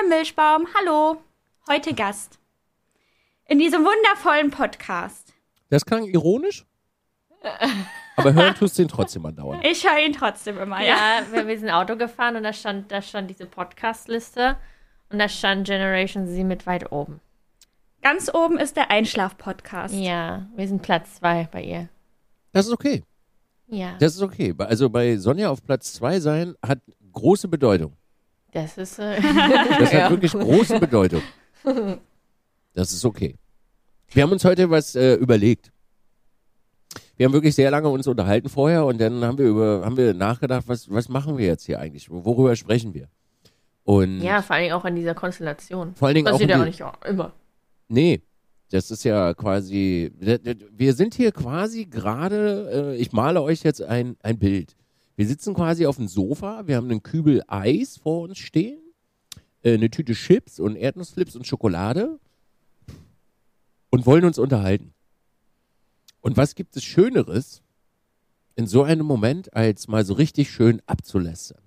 bin Milchbaum. Hallo. Heute Gast. In diesem wundervollen Podcast. Das klang ironisch. Aber hören tust du ihn trotzdem andauernd. Ich höre ihn trotzdem immer, ja. Ja, wir, wir sind Auto gefahren und da stand, da stand diese Podcast-Liste und da stand Generation Z mit weit oben. Ganz oben ist der Einschlaf-Podcast. Ja, wir sind Platz zwei bei ihr. Das ist okay. Ja, Das ist okay. Also bei Sonja auf Platz zwei sein hat große Bedeutung. Das ist. Äh, Das Ja. hat wirklich große Bedeutung. Das ist okay. Wir haben uns heute was äh, überlegt. Wir haben wirklich sehr lange uns unterhalten vorher und dann haben wir über haben wir nachgedacht, was was machen wir jetzt hier eigentlich? Worüber sprechen wir? Und ja, vor allem auch in dieser Konstellation. vor allen Dingen auch, Passiert ja auch nicht immer. Nee, das ist ja quasi. Wir sind hier quasi gerade. Äh, ich male euch jetzt ein, ein Bild. Wir sitzen quasi auf dem Sofa. Wir haben einen Kübel Eis vor uns stehen, äh, eine Tüte Chips und Erdnussflips und Schokolade und wollen uns unterhalten. Und was gibt es Schöneres in so einem Moment, als mal so richtig schön abzulästern?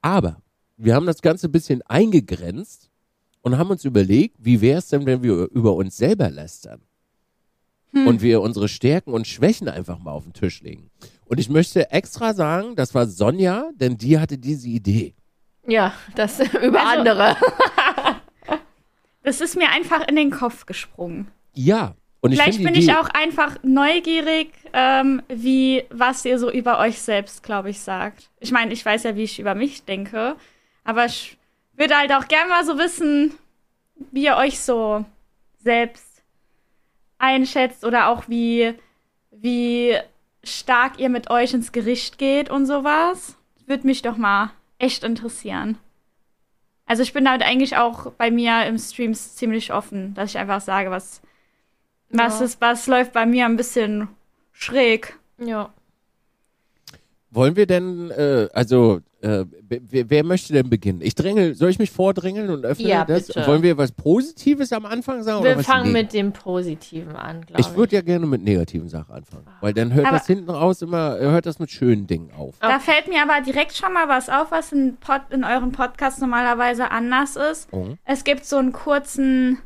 Aber wir haben das Ganze ein bisschen eingegrenzt und haben uns überlegt, wie wäre es denn, wenn wir über uns selber lästern? Und wir unsere Stärken und Schwächen einfach mal auf den Tisch legen. Und ich möchte extra sagen, das war Sonja, denn die hatte diese Idee. Ja, das über Also- andere. Das ist mir einfach in den Kopf gesprungen. Ja. Und ich Vielleicht bin die ich Idee- auch einfach neugierig, ähm, wie was ihr so über euch selbst, glaube ich, sagt. Ich meine, ich weiß ja, wie ich über mich denke, aber ich würde halt auch gerne mal so wissen, wie ihr euch so selbst einschätzt oder auch wie, wie stark ihr mit euch ins Gericht geht und sowas. Würde mich doch mal echt interessieren. Also ich bin damit eigentlich auch bei mir im Streams ziemlich offen, dass ich einfach sage, was, was Ja. ist, was läuft bei mir ein bisschen schräg. Ja. Wollen wir denn, äh, also, äh, wer, wer möchte denn beginnen? Ich drängel, soll ich mich vordrängeln und öffne Ja, das? bitte. Wollen wir was Positives am Anfang sagen? Wir fangen mit dem Positiven an, glaube ich. Ich würde ja gerne mit negativen Sachen anfangen. Weil dann hört Aber- das hinten raus immer, hört das mit schönen Dingen auf. Da fällt mir aber direkt schon mal was auf, was in, Pod, in euren Podcasts normalerweise anders ist. Oh. Es gibt so einen kurzen,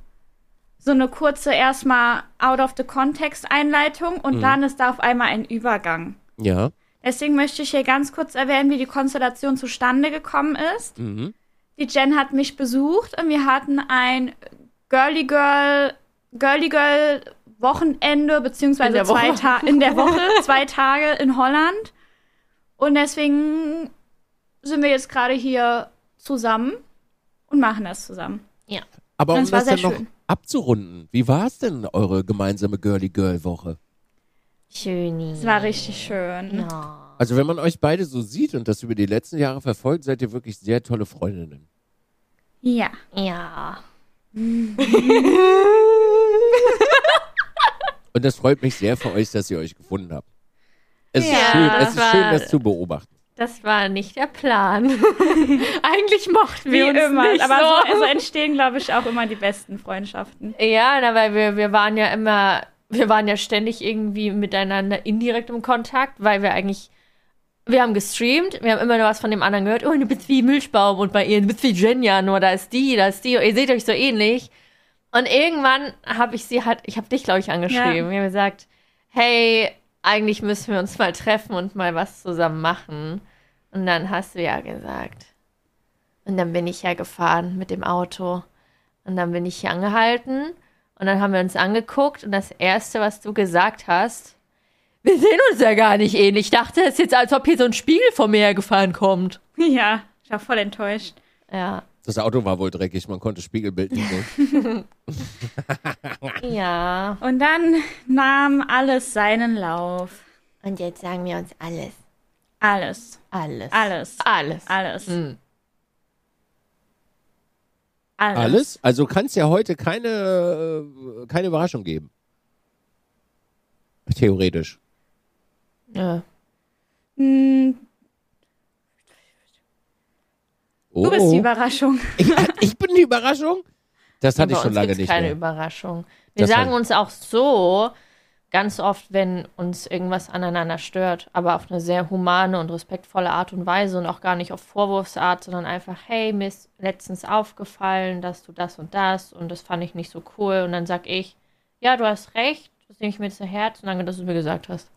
so eine kurze erstmal out of the context Einleitung und dann ist da auf einmal ein Übergang. Ja. Deswegen möchte ich hier ganz kurz erwähnen, wie die Konstellation zustande gekommen ist. Mhm. Die Jen hat mich besucht und wir hatten ein Girly Girl, Girly Girl Wochenende, In beziehungsweise der zwei Woche. Tage in der Woche, zwei Tage in Holland. Und deswegen sind wir jetzt gerade hier zusammen und machen das zusammen. Aber um Das dann noch schön. abzurunden, wie war es denn, eure gemeinsame Girly-Girl-Woche? Schöni. Es war richtig schön. Ja. Also wenn man euch beide so sieht und das über die letzten Jahre verfolgt, seid ihr wirklich sehr tolle Freundinnen. Ja. Ja. Und das freut mich sehr für euch, dass ihr euch gefunden habt. Es ist Ja, schön, es das ist war- schön, das zu beobachten. Das war nicht der Plan. Eigentlich mochten wir Wie uns immer. nicht Aber so. so, also entstehen, glaube ich, auch immer die besten Freundschaften. Ja, na, weil wir, wir waren ja immer, wir waren ja ständig irgendwie miteinander indirekt im Kontakt, weil wir eigentlich, wir haben gestreamt, wir haben immer nur was von dem anderen gehört, oh, du bist wie Milchbaum und bei ihr, du bist wie Jenja, nur da ist die, da ist die, ihr seht euch so ähnlich. Und irgendwann habe ich sie halt, ich habe dich, glaube ich, angeschrieben. Wir haben gesagt, hey, eigentlich müssen wir uns mal treffen und mal was zusammen machen. Und dann hast du ja gesagt. Und dann bin ich ja gefahren mit dem Auto. Und dann bin ich hier angehalten. Und dann haben wir uns angeguckt. Und das Erste, was du gesagt hast, wir sehen uns ja gar nicht ähnlich. Ich dachte, es ist jetzt, als ob hier so ein Spiegel vor mir hergefahren kommt. Ja, ich war voll enttäuscht. Ja. Das Auto war wohl dreckig, man konnte Spiegelbild nicht sehen. Ja. Und dann nahm alles seinen Lauf. Und jetzt sagen wir uns alles. Alles. Alles. Alles. Alles. Alles. Hm. Alles. Alles? Also kann es ja heute keine, äh, keine Überraschung geben. Theoretisch. Ja. Hm, Oh, Du bist die oh. Überraschung. ich, ich bin die Überraschung? Das hatte ich schon lange nicht keine mehr. Überraschung. Wir Das sagen uns auch so, ganz oft, wenn uns irgendwas aneinander stört, aber auf eine sehr humane und respektvolle Art und Weise und auch gar nicht auf Vorwurfsart, sondern einfach, hey, mir ist letztens aufgefallen, dass du das und das und das fand ich nicht so cool. Und dann sag ich, ja, du hast recht, das nehme ich mir zu Herzen, danke, dass du mir gesagt hast.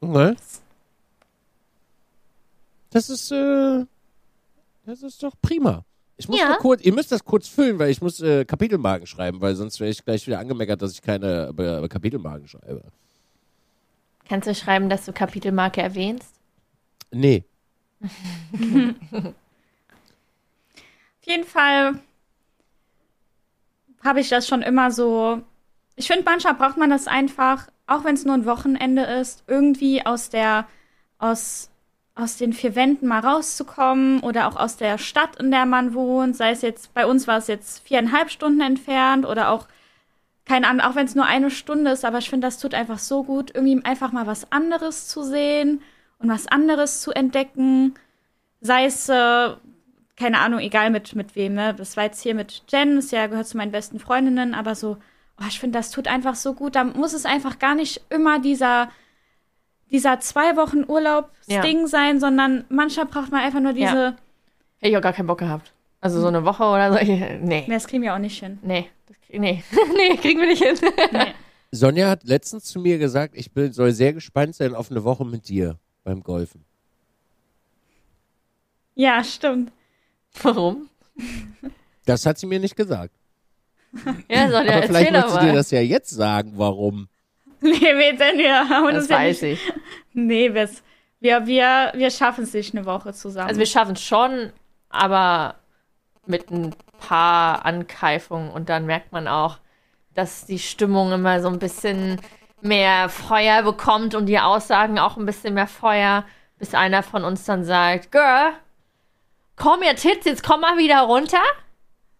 Okay. Das ist, äh, das ist doch prima. Ich muss Ja. nur kurz, ihr müsst das kurz füllen, weil ich muss äh, Kapitelmarken schreiben, weil sonst wäre ich gleich wieder angemeckert, dass ich keine äh, Kapitelmarken schreibe. Kannst du schreiben, dass du Kapitelmarke erwähnst? Nee. Auf jeden Fall habe ich das schon immer so. Ich finde, manchmal braucht man das einfach, auch wenn es nur ein Wochenende ist, irgendwie aus der, aus, aus den vier Wänden mal rauszukommen oder auch aus der Stadt, in der man wohnt. Sei es jetzt, bei uns war es jetzt viereinhalb Stunden entfernt oder auch, keine Ahnung, auch wenn es nur eine Stunde ist, aber ich finde, das tut einfach so gut, irgendwie einfach mal was anderes zu sehen und was anderes zu entdecken. Sei es, äh, keine Ahnung, egal mit, mit wem, ne? Das war jetzt hier mit Jen, das ja gehört zu meinen besten Freundinnen, aber so, oh, ich finde, das tut einfach so gut. Da muss es einfach gar nicht immer dieser, dieser zwei Wochen Urlaubsding Ja. sein, sondern manchmal braucht man einfach nur diese, Ja. Hätte ich auch gar keinen Bock gehabt. Also so eine Woche oder so. Nee. nee, das kriegen wir auch nicht hin. Nee. Das, krieg- nee. nee, kriegen wir nicht hin. Nee. Sonja hat letztens zu mir gesagt, ich bin, soll sehr gespannt sein auf eine Woche mit dir beim Golfen. Ja, stimmt. Warum? Das hat sie mir nicht gesagt. Ja, soll ja Aber vielleicht möchte sie dir das ja jetzt sagen, warum. Nee, wir denn wir haben Das uns ja weiß nicht, ich. Nee, wir, wir, wir schaffen es nicht eine Woche zusammen. Also wir schaffen es schon, aber mit ein paar Ankeifungen und dann merkt man auch, dass die Stimmung immer so ein bisschen mehr Feuer bekommt und die Aussagen auch ein bisschen mehr Feuer, bis einer von uns dann sagt, Girl, komm jetzt Tits, jetzt komm mal wieder runter.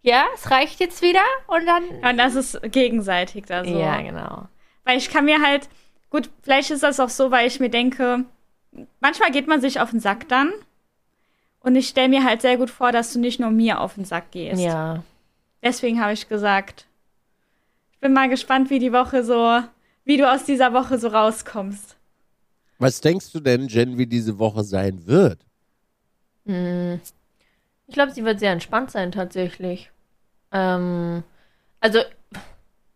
Ja, es reicht jetzt wieder und dann. und das ist gegenseitig da so. Ja, genau. Weil ich kann mir halt, gut, vielleicht ist das auch so, weil ich mir denke, manchmal geht man sich auf den Sack dann. Und ich stelle mir halt sehr gut vor, dass du nicht nur mir auf den Sack gehst. Ja. Deswegen habe ich gesagt, ich bin mal gespannt, wie die Woche so, wie du aus dieser Woche so rauskommst. Was denkst du denn, Jen, wie diese Woche sein wird? Hm. Ich glaube, sie wird sehr entspannt sein, tatsächlich. Ähm, also,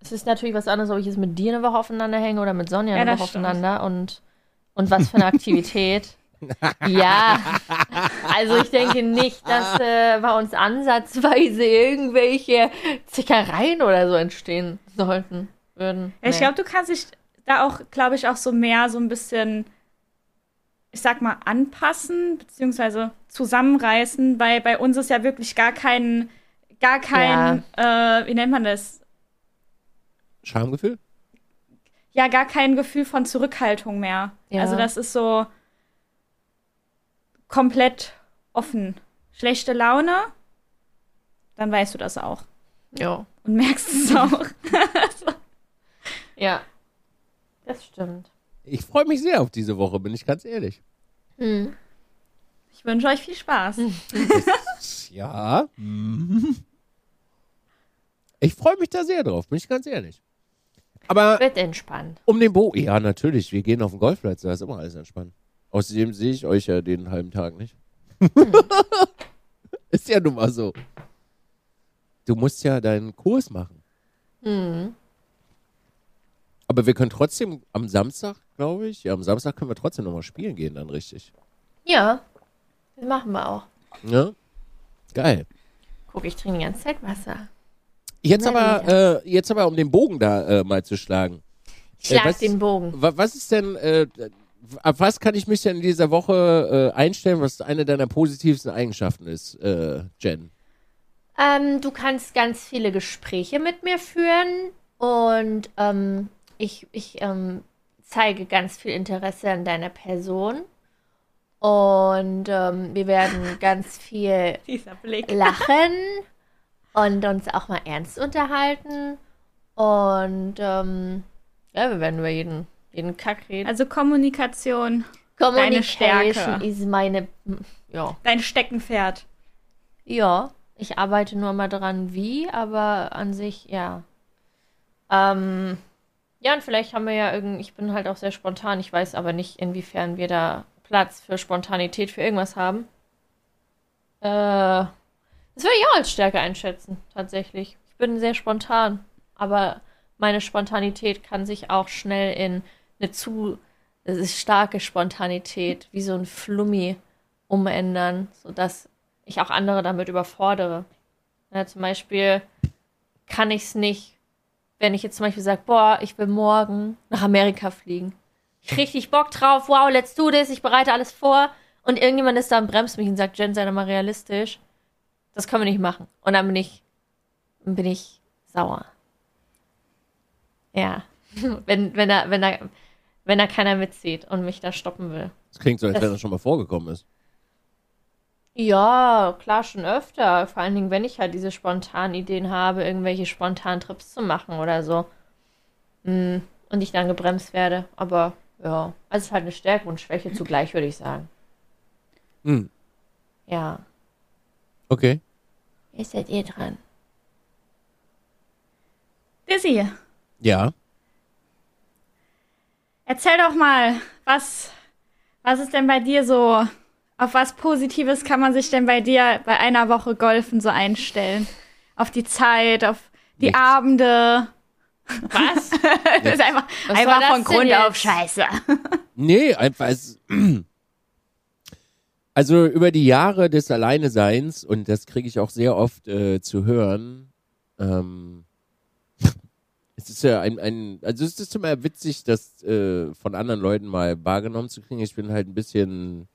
es ist natürlich was anderes, ob ich jetzt mit dir eine Woche aufeinander hänge oder mit Sonja Ja, eine Woche aufeinander und, und was für eine Aktivität. ja, also ich denke nicht, dass äh, bei uns ansatzweise irgendwelche Zickereien oder so entstehen sollten, würden. Ja, ich glaube, du kannst dich da auch, glaube ich, auch so mehr so ein bisschen, ich sag mal, anpassen, beziehungsweise zusammenreißen, weil bei uns ist ja wirklich gar kein, gar kein, äh, wie nennt man das? Schamgefühl? Ja, gar kein Gefühl von Zurückhaltung mehr. Ja. Also das ist so komplett offen. Schlechte Laune, dann weißt du das auch. Ja. Und merkst es auch. ja, das stimmt. Ich freue mich sehr auf diese Woche, bin ich ganz ehrlich. Hm. Ich wünsche euch viel Spaß. Ja. Mhm. Ich freue mich da sehr drauf, bin ich ganz ehrlich. Aber Wird entspannt. um den Bo, ja, natürlich, wir gehen auf den Golfplatz, da ist immer alles entspannt. Außerdem sehe ich euch ja den halben Tag nicht. ist ja nun mal so. Du musst ja deinen Kurs machen. Hm. Aber wir können trotzdem am Samstag, glaube ich, ja, am Samstag können wir trotzdem nochmal spielen gehen, dann richtig. Ja, das machen wir auch. Ja? Geil. Guck, ich trinke die ganze Zeit Wasser. Jetzt aber, äh, jetzt aber, um den Bogen da äh, mal zu schlagen. Ich schlag Äh, was- den Bogen. Wa- Was ist denn, äh, auf was kann ich mich denn in dieser Woche äh, einstellen, was eine deiner positivsten Eigenschaften ist, äh, Jen? Ähm, du kannst ganz viele Gespräche mit mir führen und ähm, ich, ich ähm, zeige ganz viel Interesse an deiner Person. Und ähm, wir werden ganz viel lachen und uns auch mal ernst unterhalten. Und ähm, ja, wir werden über jeden, jeden Kack reden. Also Kommunikation, Communication ist meine. Ja. dein Steckenpferd. Ja, ich arbeite nur mal dran, wie, aber an sich, ja. Ähm, Ja, und vielleicht haben wir ja irgend, ich bin halt auch sehr spontan, ich weiß aber nicht, inwiefern wir da Platz für Spontanität für irgendwas haben. Äh, das würde ich auch als Stärke einschätzen, tatsächlich. Ich bin sehr spontan, aber meine Spontanität kann sich auch schnell in eine zu starke Spontanität, wie so ein Flummi umändern, sodass ich auch andere damit überfordere. Ja, zum Beispiel kann ich es nicht, wenn ich jetzt zum Beispiel sage, boah, ich will morgen nach Amerika fliegen. Ich richtig Bock drauf, wow, let's do this, ich bereite alles vor. Und irgendjemand ist da und bremst mich und sagt, Jen, sei doch mal realistisch. Das können wir nicht machen. Und dann bin ich, bin ich sauer. Ja. wenn, wenn er, wenn er, wenn da keiner mitzieht und mich da stoppen will. Das klingt so, als wenn das schon mal vorgekommen ist. Ja, klar, schon öfter. Vor allen Dingen, wenn ich halt diese spontanen Ideen habe, irgendwelche spontanen Trips zu machen oder so. Mm, Und ich dann gebremst werde. Aber ja, also es ist halt eine Stärke und Schwäche zugleich, würde ich sagen. Hm. Ja. Okay. Jetzt seid ihr dran. Dizzy, Ja. erzähl doch mal, was, was ist denn bei dir so, auf was Positives kann man sich denn bei dir bei einer Woche Golfen so einstellen? Auf die Zeit, auf die Nichts. Abende. Was? Das ist einfach, Was einfach von Grund auf scheiße. Nee, einfach. Es, also über die Jahre des Alleineseins, und das kriege ich auch sehr oft äh, zu hören, ähm, es ist ja ein, ein, also es ist immer witzig, das äh, von anderen Leuten mal wahrgenommen zu kriegen. Ich bin halt ein bisschen,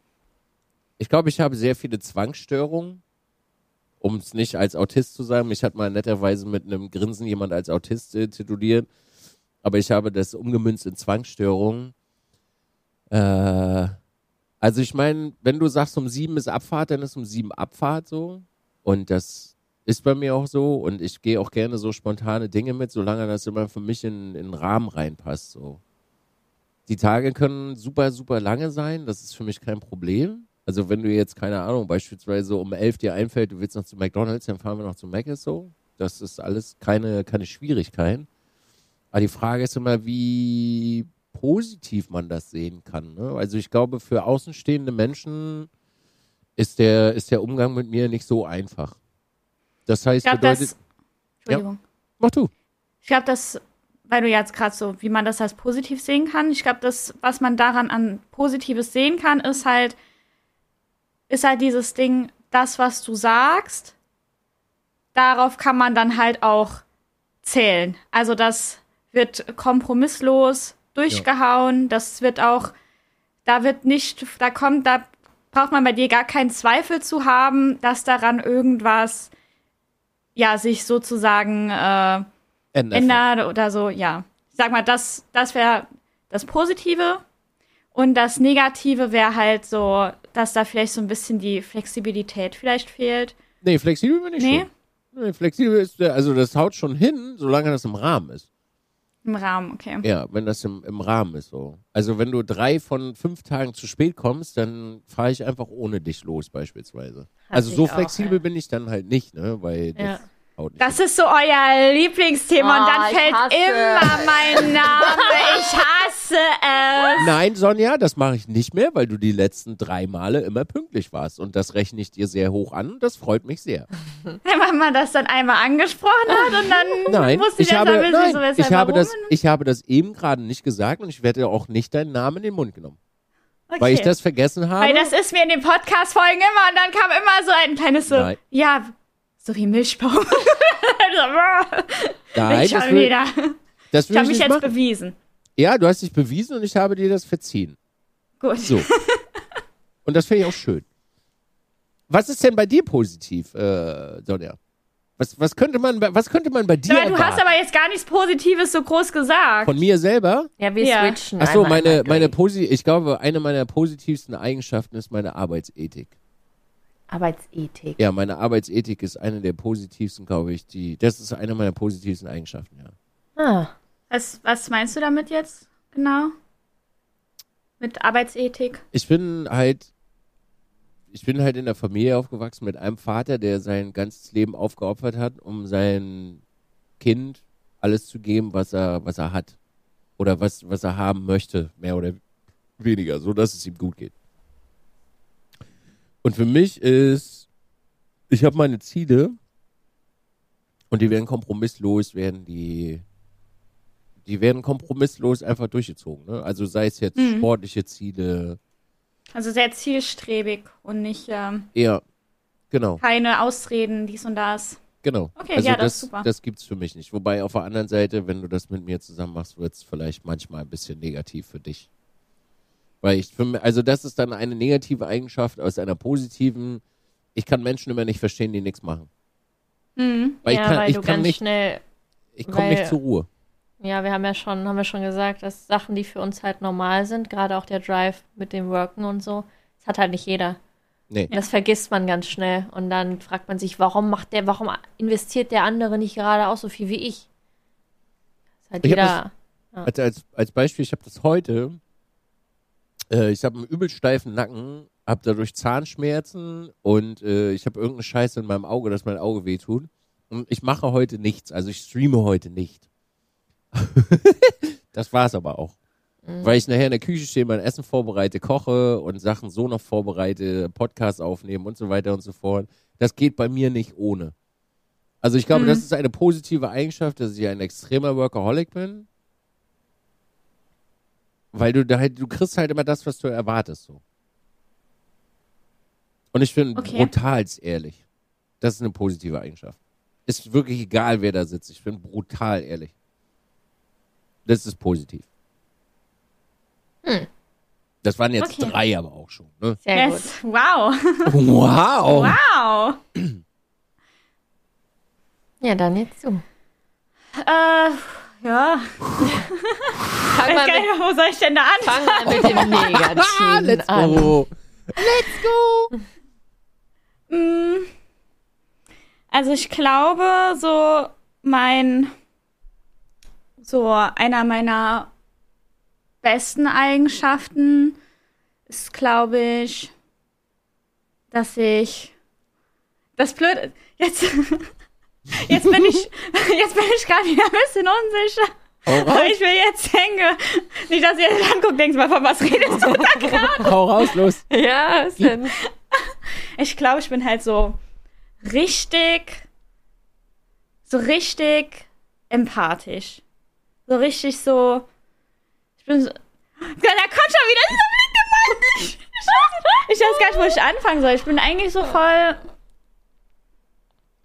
ich glaube, ich habe sehr viele Zwangsstörungen, um es nicht als Autist zu sagen. Mich hat mal netterweise mit einem Grinsen jemand als Autist äh, tituliert, aber ich habe das umgemünzt in Zwangsstörungen. Äh, also ich meine, wenn du sagst, um sieben ist Abfahrt, dann ist um sieben Abfahrt so. Und das ist bei mir auch so. Und ich gehe auch gerne so spontane Dinge mit, solange das immer für mich in, den Rahmen reinpasst. So. Die Tage können super, super lange sein. Das ist für mich kein Problem. Also wenn du jetzt, keine Ahnung, beispielsweise um elf dir einfällt, du willst noch zu McDonalds, dann fahren wir noch zu Mc's so. Das ist alles keine, keine Schwierigkeit. Aber die Frage ist immer, wie positiv man das sehen kann. Ne? Also ich glaube, für außenstehende Menschen ist der, ist der Umgang mit mir nicht so einfach. Das heißt, Ich bedeutet, das. Entschuldigung. mach du. Ich glaube, das, weil du jetzt gerade so, wie man das als positiv sehen kann, ich glaube, das, was man daran an Positives sehen kann, ist halt, ist halt dieses Ding, das, was du sagst, darauf kann man dann halt auch zählen. Also das wird kompromisslos durchgehauen, das wird auch, da wird nicht, da kommt, da braucht man bei dir gar keinen Zweifel zu haben, dass daran irgendwas, ja, sich sozusagen äh, ändert oder so, ja. Ich sag mal, das, das wäre das Positive. Und das Negative wäre halt so, dass da vielleicht so ein bisschen die Flexibilität vielleicht fehlt. Nee, flexibel bin ich Nee? schon. Nee, flexibel ist, also das haut schon hin, solange das im Rahmen ist. Im Rahmen, okay. Ja, wenn das im, im Rahmen ist so. Also wenn du drei von fünf Tagen zu spät kommst, dann fahre ich einfach ohne dich los beispielsweise. Hasse also so auch, flexibel ey. bin ich dann halt nicht, ne? Weil Ja. Nicht Das ist so euer Lieblingsthema und Oh, dann fällt hasse. immer mein Name. Ich hasse es. Nein, Sonja, das mache ich nicht mehr, weil du die letzten drei Male immer pünktlich warst. Und das rechne ich dir sehr hoch an und das freut mich sehr. Wenn man das dann einmal angesprochen hat und dann Nein, musste ich ich das habe, ein bisschen nein, so ich, habe das, ich habe das eben gerade nicht gesagt und ich werde auch nicht deinen Namen in den Mund genommen. okay. Weil ich das vergessen habe. Weil das ist mir in den Podcast-Folgen immer und dann kam immer so ein kleines so, Nein. ja, so wie Milchbaum. Nein, ich das will, wieder. das Ich habe ich mich jetzt machen. bewiesen. Ja, du hast dich bewiesen und ich habe dir das verziehen. Gut. So. und das finde ich auch schön. Was ist denn bei dir positiv, äh, Sonja? Was, was, könnte man, bei- was könnte man bei dir Aber du hast aber jetzt gar nichts Positives so groß gesagt. Von mir selber? Ja, wir Ja. switchen. Achso, meine, meine. Posi ich glaube, eine meiner positivsten Eigenschaften ist meine Arbeitsethik. Arbeitsethik. Ja, meine Arbeitsethik ist eine der positivsten, glaube ich, die, das ist eine meiner positivsten Eigenschaften, ja. Ah, Was, was meinst du damit jetzt genau? Mit Arbeitsethik? Ich bin halt, ich bin halt in der Familie aufgewachsen mit einem Vater, der sein ganzes Leben aufgeopfert hat, um sein Kind alles zu geben, was er, was er hat. Oder was, was er haben möchte, mehr oder weniger, so dass es ihm gut geht. Und für mich ist, ich habe meine Ziele und die werden kompromisslos, werden die, die werden kompromisslos einfach durchgezogen. Ne? Also sei es jetzt Mhm. sportliche Ziele, Also sehr zielstrebig und nicht ähm, eher, genau. keine Ausreden, dies und das. Genau. Okay, also ja, das das, ist super. das gibt's für mich nicht. Wobei auf der anderen Seite, wenn du das mit mir zusammen machst, wird's vielleicht manchmal ein bisschen negativ für dich. Weil ich also das ist dann eine negative Eigenschaft aus einer positiven. Ich kann Menschen immer nicht verstehen, die nichts machen. Mhm. Weil ja, ich kann, weil ich du kann ganz nicht, schnell. ich komme nicht zur Ruhe. Ja, wir haben ja schon, haben wir schon gesagt, dass Sachen, die für uns halt normal sind, gerade auch der Drive mit dem Worken und so, das hat halt nicht jeder. Nee. Das vergisst man ganz schnell. Und dann fragt man sich, warum macht der, warum investiert der andere nicht gerade auch so viel wie ich? Das ist halt Ich jeder. Als, als, als Beispiel, ich habe das heute. Äh, ich habe einen übel steifen Nacken, habe dadurch Zahnschmerzen und äh, ich habe irgendeine Scheiße in meinem Auge, dass mein Auge wehtut. Und ich mache heute nichts, also ich streame heute nicht. das war's aber auch. Weil ich nachher in der Küche stehe, mein Essen vorbereite, koche und Sachen so noch vorbereite, Podcasts aufnehmen und so weiter und so fort. Das geht bei mir nicht ohne. Also ich glaube, Mhm. das ist eine positive Eigenschaft, dass ich ein extremer Workaholic bin. Weil du da halt, du kriegst halt immer das, was du erwartest, so. Und ich bin Okay. brutal ehrlich. Das ist eine positive Eigenschaft. Ist wirklich egal, wer da sitzt. Ich bin brutal ehrlich. Das ist positiv. Hm. Das waren jetzt Okay. drei aber auch schon. Ne? Sehr gut. Yes. Wow. Wow. Wow. Ja, dann jetzt du. Äh, ja. Fang Weiß mal gar mit, wo soll ich denn da fang anfangen? mal mit dem Negativen Let's an. go. Mm, Also ich glaube, so mein, so einer meiner besten Eigenschaften ist, glaube ich, dass ich, das Blöde, jetzt, jetzt bin ich, jetzt bin ich gerade wieder ein bisschen unsicher. Hau raus, ich will jetzt denke, nicht, dass ihr das anguckt, denkt mal, von was redest du da gerade? hau raus, los. Ja, was denn? Ich glaube, ich bin halt so richtig, so richtig empathisch. So richtig so, ich bin so, da kommt schon wieder dieser blinke Mann. Ich, ich weiß gar nicht, wo ich anfangen soll. Ich bin eigentlich so voll,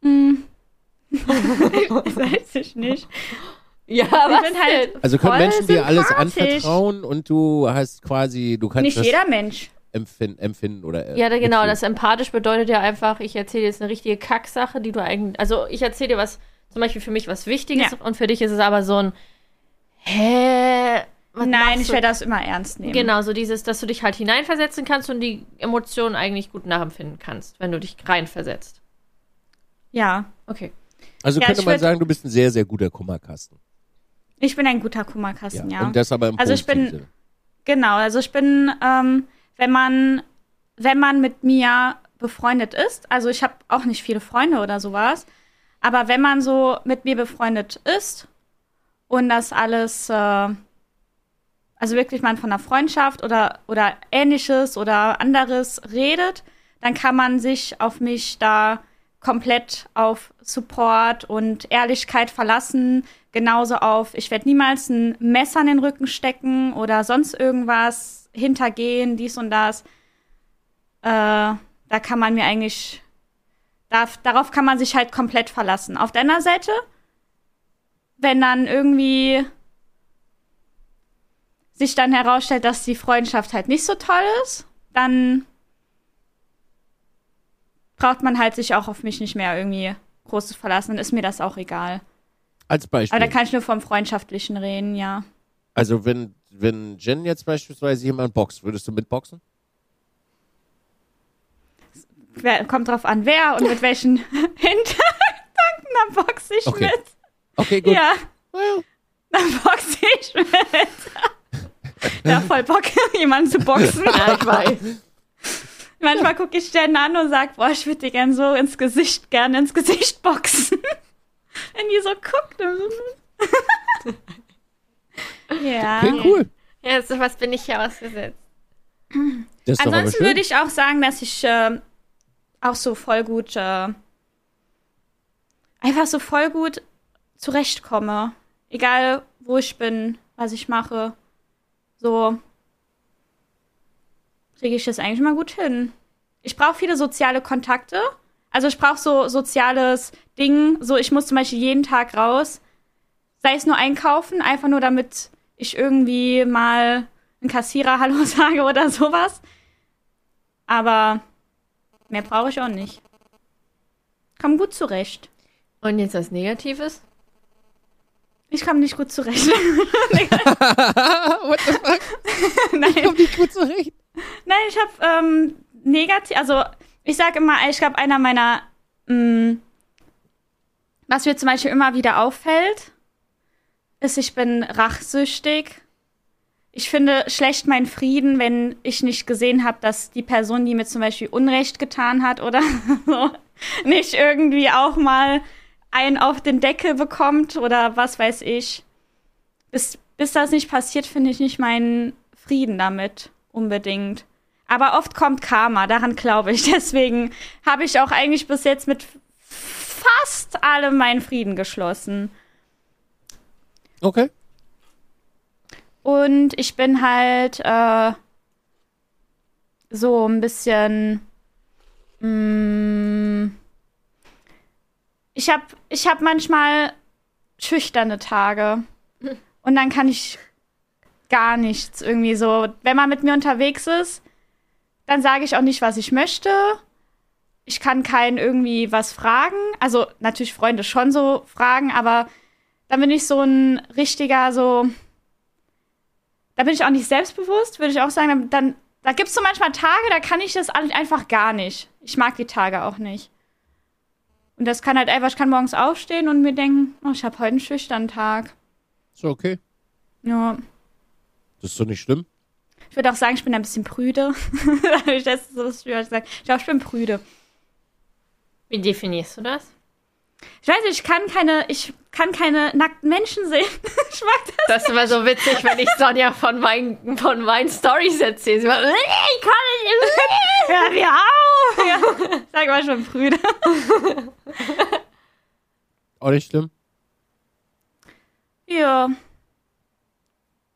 hm, ich weiß ich nicht. Ja, Ich was bin halt denn? Also können voll Menschen dir alles sympathisch. anvertrauen und du hast quasi, du kannst Nicht das jeder Mensch. empfinden, empfinden oder äh, Ja, da- genau, mitfühlen. das empathisch bedeutet ja einfach, ich erzähle jetzt eine richtige Kacksache, die du eigentlich, also ich erzähle dir was, zum Beispiel für mich was Wichtiges Ja. und für dich ist es aber so ein, hä? Was Nein, machst ich du? werde das immer ernst nehmen. Genau, so dieses, dass du dich halt hineinversetzen kannst und die Emotionen eigentlich gut nachempfinden kannst, wenn du dich reinversetzt. Ja, Okay. Also Ja, könnte man sagen, du bist ein sehr, sehr guter Kummerkasten. ich bin ein guter Kummerkasten, ja. Und das aber im Also ich bin- Sinne. Genau, also ich bin, ähm, wenn man, wenn man mit mir befreundet ist, also ich habe auch nicht viele Freunde oder sowas, aber wenn man so mit mir befreundet ist und das alles, äh, also wirklich man von einer Freundschaft oder, oder ähnliches oder anderes redet, dann kann man sich auf mich da komplett auf Support und Ehrlichkeit verlassen. Genauso auf, ich werde niemals ein Messer in den Rücken stecken oder sonst irgendwas hintergehen, dies und das. Äh, da kann man mir eigentlich, darf, darauf kann man sich halt komplett verlassen. Auf der anderen Seite, wenn dann irgendwie sich dann herausstellt, dass die Freundschaft halt nicht so toll ist, dann braucht man halt sich auch auf mich nicht mehr irgendwie groß zu verlassen, dann ist mir das auch egal. Als Beispiel. Aber da kann ich nur vom Freundschaftlichen reden, ja. also wenn, wenn Jen jetzt beispielsweise jemand boxt, würdest du mitboxen? Wer, kommt drauf an, wer und mit welchen Hintergedanken, dann boxe ich Okay. mit. Okay, gut. Ja, Ja. dann boxe ich mit. ja, voll Bock, jemanden zu boxen. Ja, ich weiß. Manchmal gucke ich Jen an und sage, boah, ich würde dir gern so ins Gesicht, gerne ins Gesicht boxen. Wenn die so guckt. so- Ja. Okay, cool. Ja, sowas bin ich ja ausgesetzt. Ansonsten würde ich auch sagen, dass ich äh, auch so voll gut, äh, einfach so voll gut zurechtkomme. Egal, wo ich bin, was ich mache. So kriege ich das eigentlich mal gut hin. Ich brauche viele soziale Kontakte. Also ich brauche so soziales Ding. So, ich muss zum Beispiel jeden Tag raus. Sei es nur einkaufen, einfach nur damit ich irgendwie mal einen Kassierer Hallo sage oder sowas. Aber mehr brauche ich auch nicht. Komm gut zurecht. Und jetzt was Negatives? Ich komme nicht gut zurecht. What the fuck? Nein. Komm nicht gut zurecht. Nein, ich habe ähm, negativ, also ich sage immer, ich glaube, einer meiner, mh, was mir zum Beispiel immer wieder auffällt, ist, ich bin rachsüchtig. Ich finde schlecht meinen Frieden, wenn ich nicht gesehen habe, dass die Person, die mir zum Beispiel Unrecht getan hat oder so, nicht irgendwie auch mal einen auf den Deckel bekommt oder was weiß ich. Bis, bis das nicht passiert, finde ich nicht meinen Frieden damit unbedingt. Aber oft kommt Karma, daran glaube ich. Deswegen habe ich auch eigentlich bis jetzt mit fast allem meinen Frieden geschlossen. Okay. Und ich bin halt äh, so ein bisschen. mm, ich habe ich hab manchmal schüchterne Tage. Und dann kann ich gar nichts irgendwie so. Wenn man mit mir unterwegs ist, dann sage ich auch nicht, was ich möchte. Ich kann keinen irgendwie was fragen. Also natürlich Freunde schon so fragen, aber dann bin ich so ein richtiger so da bin ich auch nicht selbstbewusst, würde ich auch sagen. Dann, dann da gibt es so manchmal Tage, da kann ich das einfach gar nicht. Ich mag die Tage auch nicht. Und das kann halt einfach, ich kann morgens aufstehen und mir denken, oh, ich habe heute einen schüchternen Tag. Ist okay. Ja. Das ist doch nicht schlimm. Ich würde auch sagen, ich bin ein bisschen prüde. Ich so was früher gesagt Ich glaube, ich bin prüde. Wie definierst du das? Ich weiß nicht, ich kann keine, ich kann keine nackten Menschen sehen. ich mag das. Das ist immer so witzig, wenn ich Sonja von meinen, von meinen Stories erzähle. Sie war, ich kann nicht. Ja, wir auch. Ja. Sag mal schon prüde. Auch nicht schlimm. Ja.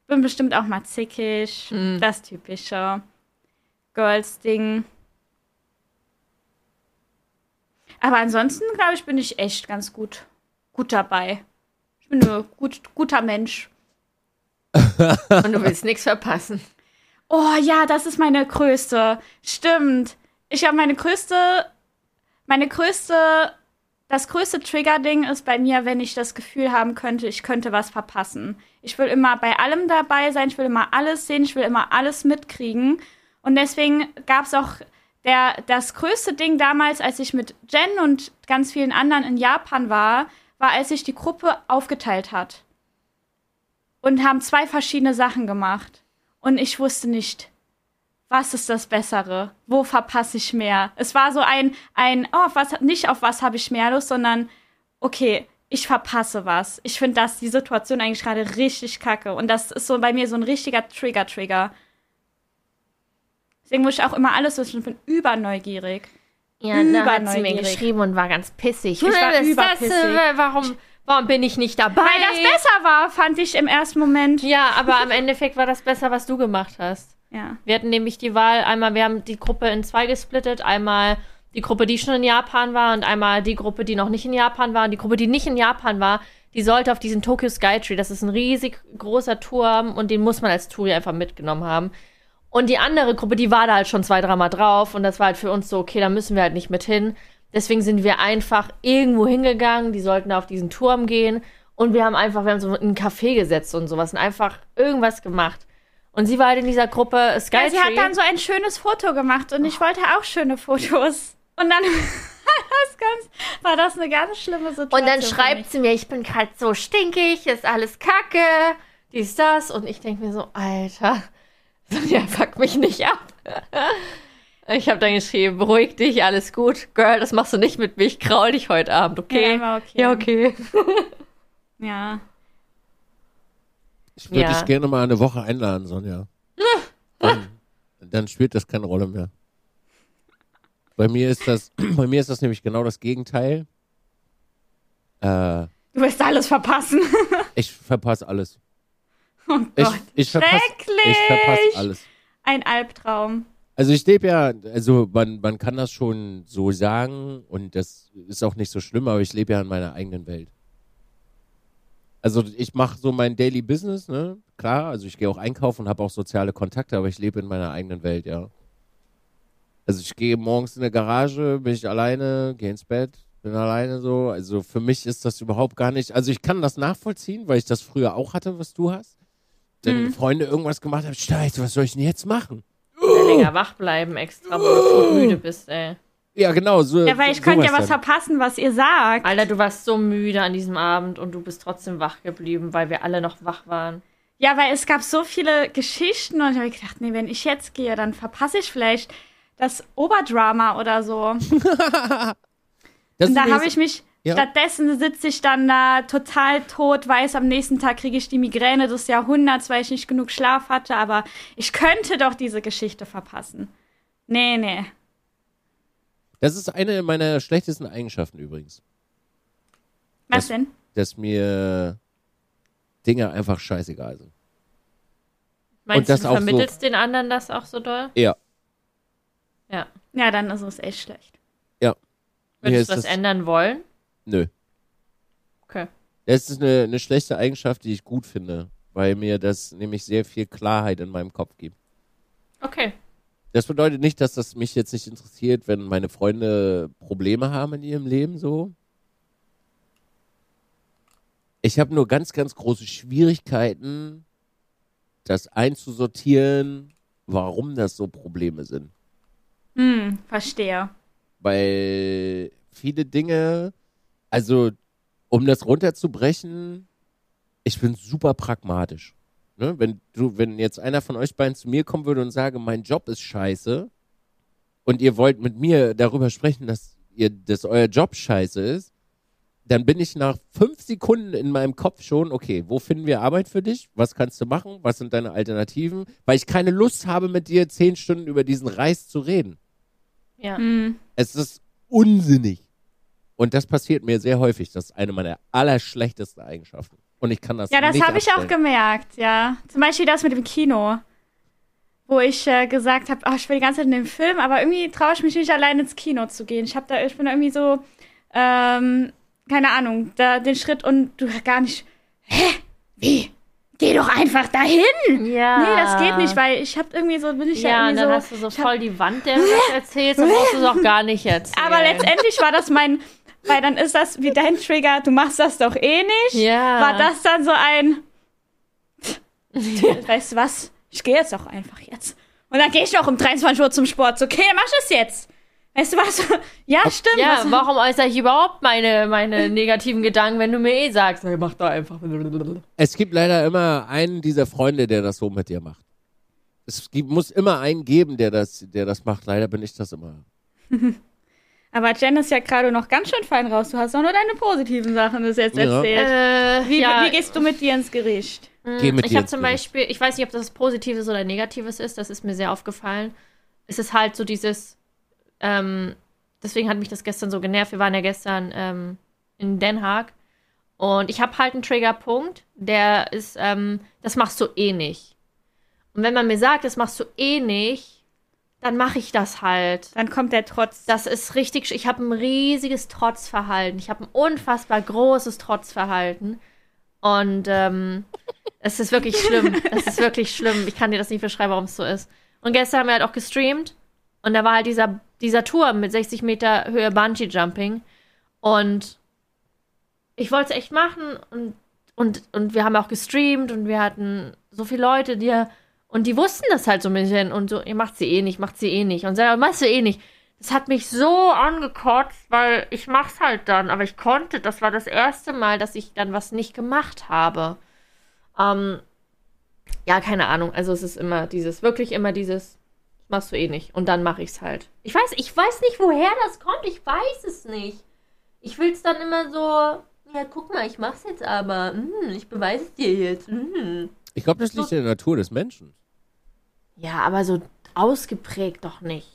Bin bestimmt auch mal zickig. Mhm. Das typische Girls-Ding. Aber ansonsten, glaube ich, bin ich echt ganz gut, gut dabei. Ich bin ein gut, guter Mensch. Und du willst nichts verpassen. Oh ja, das ist meine größte. Stimmt. Ich habe meine größte, meine größte, das größte Trigger-Ding ist bei mir, wenn ich das Gefühl haben könnte, ich könnte was verpassen. Ich will immer bei allem dabei sein, ich will immer alles sehen, ich will immer alles mitkriegen. Und deswegen gab es auch der, das größte Ding damals, als ich mit Jen und ganz vielen anderen in Japan war, war, als sich die Gruppe aufgeteilt hat. Und haben zwei verschiedene Sachen gemacht. Und ich wusste nicht, was ist das Bessere? Wo verpasse ich mehr? Es war so ein, ein, oh, auf was, nicht auf was habe ich mehr Lust, sondern, okay, ich verpasse was. Ich finde das, die Situation eigentlich gerade richtig kacke. Und das ist so bei mir so ein richtiger Trigger-Trigger. Deswegen muss ich auch immer alles wissen. Ich bin überneugierig. Ja, da hat sie mir geschrieben und war ganz pissig. Ich war ist das, überpissig. äh, warum, warum bin ich nicht dabei? Weil das besser war, fand ich im ersten Moment. Ja, aber im Endeffekt war das besser, was du gemacht hast. Ja. Wir hatten nämlich die Wahl, einmal, wir haben die Gruppe in zwei gesplittet, einmal die Gruppe, die schon in Japan war und einmal die Gruppe, die noch nicht in Japan war. Und die Gruppe, die nicht in Japan war, die sollte auf diesen Tokyo Skytree, das ist ein riesig großer Turm und den muss man als Touri einfach mitgenommen haben. Und die andere Gruppe, die war da halt schon zwei, dreimal drauf und das war halt für uns so, okay, da müssen wir halt nicht mit hin. Deswegen sind wir einfach irgendwo hingegangen, die sollten auf diesen Turm gehen und wir haben einfach, wir haben so in einen Café gesetzt und sowas und einfach irgendwas gemacht. Und sie war halt in dieser Gruppe ja, Skytree. sie hat dann so ein schönes Foto gemacht und ich wollte auch schöne Fotos. Und dann das ganz, war das eine ganz schlimme Situation. Und dann schreibt sie mir, ich bin gerade so stinkig, ist alles kacke, dies, das. Und ich denke mir so, Alter, Sonja, fuck mich nicht ab. Ich habe dann geschrieben, beruhig dich, alles gut. Girl, das machst du nicht mit mir, ich kraul dich heute Abend, okay? Ja, war okay. Ja, okay. Ja. Ich würde Ja. dich gerne mal eine Woche einladen, Sonja. dann, dann spielt das keine Rolle mehr. Bei mir ist das, bei mir ist das nämlich genau das Gegenteil. Äh, Du wirst alles verpassen. ich verpasse alles. Oh Ich, Gott. ich ich verpasse alles. Ein Albtraum. Also ich lebe ja, also man, man kann das schon so sagen und das ist auch nicht so schlimm, aber ich lebe ja in meiner eigenen Welt. Also ich mache so mein Daily Business, ne? Klar, also ich gehe auch einkaufen und habe auch soziale Kontakte, aber ich lebe in meiner eigenen Welt, ja. Also ich gehe morgens in der Garage, bin ich alleine, gehe ins Bett, bin alleine so. Also für mich ist das überhaupt gar nicht. Also ich kann das nachvollziehen, weil ich das früher auch hatte, was du hast. Wenn Mhm. Freunde irgendwas gemacht haben, Scheiße, was soll ich denn jetzt machen? Länger wach bleiben extra, wo du so müde bist, ey. Ja, genau. So, Ja, weil ich könnte ja was dann. verpassen, was ihr sagt. Alter, du warst so müde an diesem Abend und du bist trotzdem wach geblieben, weil wir alle noch wach waren. Ja, weil es gab so viele Geschichten und ich habe gedacht, nee, wenn ich jetzt gehe, dann verpasse ich vielleicht das Oberdrama oder so. Das Und da habe ich mich, Ja. stattdessen sitze ich dann da total tot, weiß, am nächsten Tag kriege ich die Migräne des Jahrhunderts, weil ich nicht genug Schlaf hatte, aber ich könnte doch diese Geschichte verpassen. Nee, nee. Das ist eine meiner schlechtesten Eigenschaften übrigens. Was Das- denn? Dass mir Dinge einfach scheißegal sind. Meinst das du, du auch so- vermittelst den anderen das auch so doll? Ja. Ja. Ja, dann ist es echt schlecht. Mir Würdest du das- ändern wollen? Nö. Okay. Das ist eine, eine schlechte Eigenschaft, die ich gut finde, weil mir das nämlich sehr viel Klarheit in meinem Kopf gibt. Okay. Das bedeutet nicht, dass das mich jetzt nicht interessiert, wenn meine Freunde Probleme haben in ihrem Leben so. Ich habe nur ganz, ganz große Schwierigkeiten, das einzusortieren, warum das so Probleme sind. Hm, verstehe. Weil viele Dinge, also um das runterzubrechen, ich bin super pragmatisch. Ne? Wenn du, wenn jetzt einer von euch beiden zu mir kommen würde und sage, mein Job ist scheiße und ihr wollt mit mir darüber sprechen, dass ihr, dass euer Job scheiße ist, dann bin ich nach fünf Sekunden in meinem Kopf schon, okay, wo finden wir Arbeit für dich? Was kannst du machen? Was sind deine Alternativen? Weil ich keine Lust habe, mit dir zehn Stunden über diesen Reis zu reden. Ja. Hm. Es ist unsinnig. Und das passiert mir sehr häufig. Das ist eine meiner allerschlechtesten Eigenschaften. Und ich kann das Ja, das habe ich auch gemerkt, ja. Zum Beispiel das mit dem Kino, wo ich äh, gesagt habe, oh, ich will die ganze Zeit in den Film, aber irgendwie traue ich mich nicht allein ins Kino zu gehen. Ich habe da, ich bin da irgendwie so, ähm, keine Ahnung, da den Schritt und du gar nicht, hä, wie? Geh doch einfach dahin. Ja. Nee, das geht nicht, weil ich habe irgendwie so, bin ich ja, Ja, und irgendwie dann so. hast du so hab- voll die Wand, der du das erzählst, dann brauchst du es auch gar nicht erzählen. aber letztendlich war das mein, weil dann ist das wie dein Trigger, du machst das doch eh nicht. Ja. war das dann so ein. weißt du was? Ich gehe jetzt auch einfach jetzt. Und dann gehe ich auch um 23 Uhr zum Sport. So, okay, dann mach ich das jetzt. Weißt du was? Ja, stimmt. Ja, was, warum äußere ich überhaupt meine, meine negativen Gedanken, wenn du mir eh sagst, hey, mach da einfach. Es gibt leider immer einen dieser Freunde, der das so mit dir macht. Es gibt, muss immer einen geben, der das, der das macht. Leider bin ich das immer. Aber Jen ist ja gerade noch ganz schön fein raus. Du hast auch nur deine positiven Sachen bis jetzt Ja. erzählt. Äh, wie, ja, wie gehst du mit dir ins Gericht? Geh mit ich habe zum Gericht. Beispiel, ich weiß nicht, ob das Positives oder Negatives ist, das ist mir sehr aufgefallen. Es ist halt so dieses, ähm, deswegen hat mich das gestern so genervt. Wir waren ja gestern ähm, in Den Haag und ich habe halt einen Triggerpunkt, der ist, ähm, das machst du eh nicht. Und wenn man mir sagt, das machst du eh nicht, dann mache ich das halt. Dann kommt der Trotz. Das ist richtig. Ich habe ein riesiges Trotzverhalten. Ich habe ein unfassbar großes Trotzverhalten. Und ähm, es ist wirklich schlimm. Es ist wirklich schlimm. Ich kann dir das nicht beschreiben, warum es so ist. Und gestern haben wir halt auch gestreamt. Und da war halt dieser, dieser Turm mit 60 Meter Höhe Bungee Jumping. Und ich wollte es echt machen. Und, und, und wir haben auch gestreamt. Und wir hatten so viele Leute, die und die wussten das halt so ein bisschen und so, ihr macht sie eh nicht, macht sie eh nicht. Und selber machst du eh nicht. Das hat mich so angekotzt, weil ich mach's halt dann, aber ich konnte, das war das erste Mal, dass ich dann was nicht gemacht habe. Ähm, ja, keine Ahnung. Also es ist immer dieses, wirklich immer dieses, machst du eh nicht. Und dann mache ich's halt. Ich weiß, ich weiß nicht, woher das kommt. Ich weiß es nicht. Ich will's dann immer so, ja, guck mal, ich mach's jetzt aber. Hm, ich beweise es dir jetzt. Hm. Ich glaube, das liegt in der Natur des Menschen. Ja, aber so ausgeprägt doch nicht.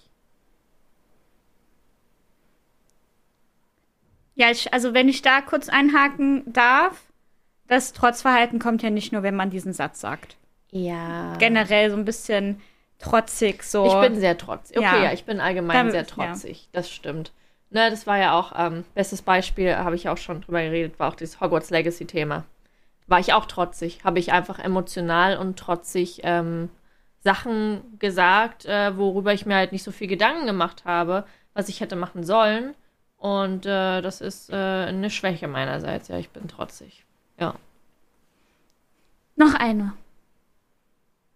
Ja, ich, also wenn ich da kurz einhaken darf, das Trotzverhalten kommt ja nicht nur, wenn man diesen Satz sagt. Ja. Generell so ein bisschen trotzig, so. Ich bin sehr trotzig. Okay, Ja. ja, ich bin allgemein Dann- sehr trotzig. Das stimmt. Ne, das war ja auch, ähm, bestes Beispiel, habe ich auch schon drüber geredet, war auch dieses Hogwarts Legacy-Thema. War ich auch trotzig. Habe ich einfach emotional und trotzig ähm, Sachen gesagt, äh, worüber ich mir halt nicht so viel Gedanken gemacht habe, was ich hätte machen sollen. Und äh, das ist äh, eine Schwäche meinerseits. Ja, ich bin trotzig. Ja. Noch eine.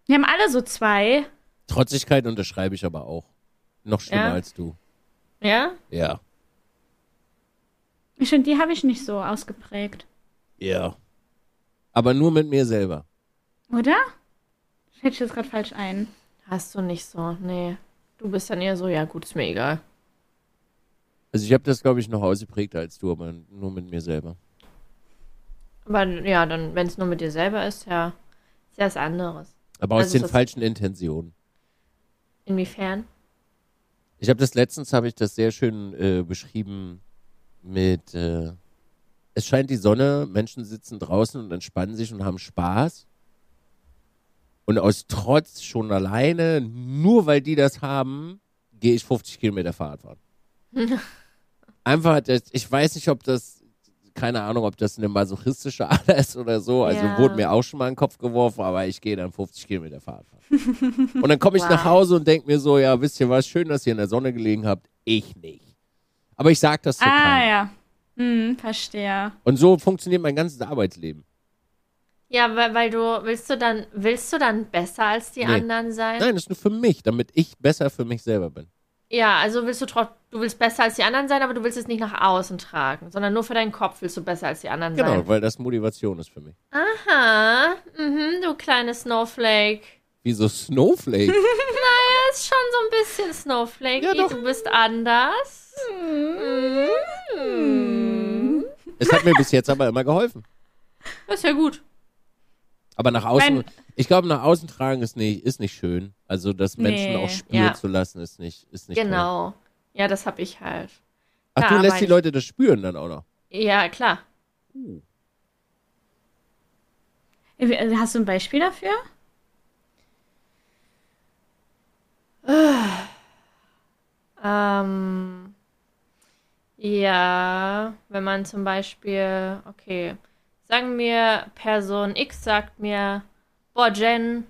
Wir haben alle so zwei. Trotzigkeit unterschreibe ich aber auch. Noch schlimmer Ja? als du. Ja? Ja. Ich finde, die habe ich nicht so ausgeprägt. Ja. Aber nur mit mir selber. Oder? Fällt ich das gerade falsch ein? Hast du nicht so. Nee. Du bist dann eher so, ja gut, ist mir egal. Also ich habe das, glaube ich, noch ausgeprägter als du, aber nur mit mir selber. Aber ja, dann, wenn es nur mit dir selber ist, ja, ist ja was anderes. Aber aus Also den falschen Intentionen. Inwiefern? Ich habe das letztens, habe ich das sehr schön äh, beschrieben mit, äh, es scheint die Sonne, Menschen sitzen draußen und entspannen sich und haben Spaß. Und aus Trotz schon alleine, nur weil die das haben, gehe ich 50 Kilometer Fahrrad fahren. Einfach, das, ich weiß nicht, ob das, keine Ahnung, ob das eine masochistische Ader ist oder so. Also Ja. wurde mir auch schon mal in den Kopf geworfen, aber ich gehe dann 50 Kilometer Fahrrad fahren. und dann komme ich Wow. nach Hause und denke mir so, ja, wisst ihr was, schön, dass ihr in der Sonne gelegen habt. Ich nicht. Aber ich sag das zu Ah, keinem. ja. Hm, verstehe. Und so funktioniert mein ganzes Arbeitsleben. Ja, weil, weil du, willst du dann, willst du dann besser als die Nee. anderen sein? Nein, das ist nur für mich, damit ich besser für mich selber bin. Ja, also willst du du willst besser als die anderen sein, aber du willst es nicht nach außen tragen, sondern nur für deinen Kopf willst du besser als die anderen Genau, sein. weil das Motivation ist für mich. Aha, mhm, du kleine Snowflake. Wie so Snowflake. Das ist schon so ein bisschen Snowflake. Ja. Du bist anders. Mhm. es hat mir bis jetzt aber immer geholfen. Das ist ja gut. Aber nach außen, Mein- ich glaube, nach außen tragen ist nicht, ist nicht schön. Also das Menschen Nee. auch spüren Ja. zu lassen, ist nicht, ist nicht toll. Genau. Ja, das hab ich halt. Ach, Ja, du lässt die Leute das spüren dann auch noch. Ja, klar. Äh, Hast du ein Beispiel dafür? Ähm, ja, wenn man zum Beispiel, okay, sagen wir, Person X sagt mir, boah, Jen,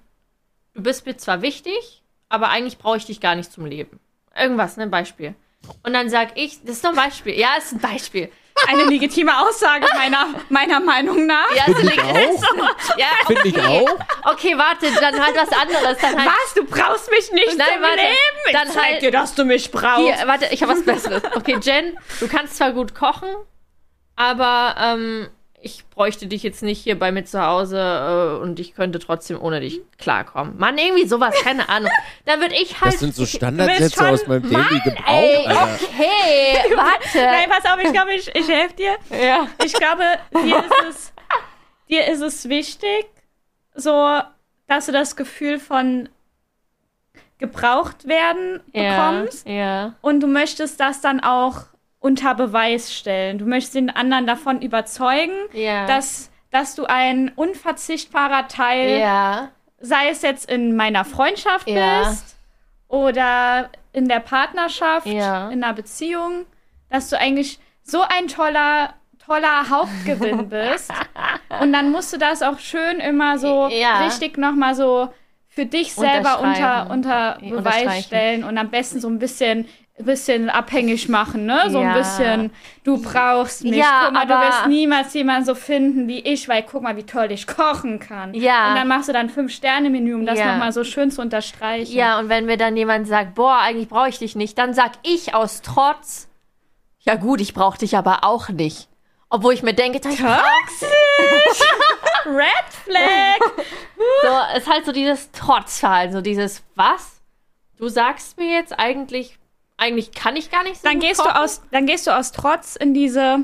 du bist mir zwar wichtig, aber eigentlich brauche ich dich gar nicht zum Leben. Irgendwas, ne, Beispiel. Und dann sag ich, das ist doch ein Beispiel. Ja, ist ein Beispiel. Eine legitime Aussage meiner, meiner Meinung nach. Ja, ist auch. ja Finde ich okay. auch. Okay, warte, dann halt was anderes. Dann halt, Was? Du brauchst mich nicht Nein, zum warte. Leben? Ich Dann zeig halt- dir, dass du mich brauchst. Hier, warte, ich habe was Besseres. Okay, Jen, du kannst zwar gut kochen, aber ähm, ich bräuchte dich jetzt nicht hier bei mir zu Hause äh, und ich könnte trotzdem ohne dich klarkommen. Mann, irgendwie sowas, keine Ahnung. Dann würde ich halt. Das sind so Standardsätze aus meinem Daily Gebrauch, Ey, Alter. okay, Nein, warte. pass auf, ich glaube, ich, ich helfe dir. Ja. Ich glaube, dir ist es, dir ist es wichtig, so, dass du das Gefühl von gebraucht werden Ja, bekommst. ja. Und du möchtest das dann auch unter Beweis stellen. Du möchtest den anderen davon überzeugen, Ja. dass, dass du ein unverzichtbarer Teil, Ja. sei es jetzt in meiner Freundschaft Ja. bist oder in der Partnerschaft, in einer Beziehung, dass du eigentlich so ein toller, toller Hauptgewinn bist. Und dann musst du das auch schön immer so Ja. richtig nochmal so für dich selber unter, unter Beweis stellen und am besten so ein bisschen bisschen abhängig machen, ne? So ein Ja. bisschen, du brauchst mich. Ja, guck mal, du wirst niemals jemanden so finden wie ich, weil guck mal, wie toll ich kochen kann. Ja. Und dann machst du dann Fünf-Sterne-Menü, um das Ja. nochmal so schön zu unterstreichen. Ja, und wenn mir dann jemand sagt, boah, eigentlich brauche ich dich nicht, dann sag ich aus Trotz, ja gut, ich brauche dich aber auch nicht. Obwohl ich mir denke, Toxisch! Red Flag! So, ist halt so dieses Trotzverhalten, so dieses, was? Du sagst mir jetzt eigentlich, eigentlich kann ich gar nicht so Dann gehst, du kochen? aus, dann gehst du aus Trotz in diese,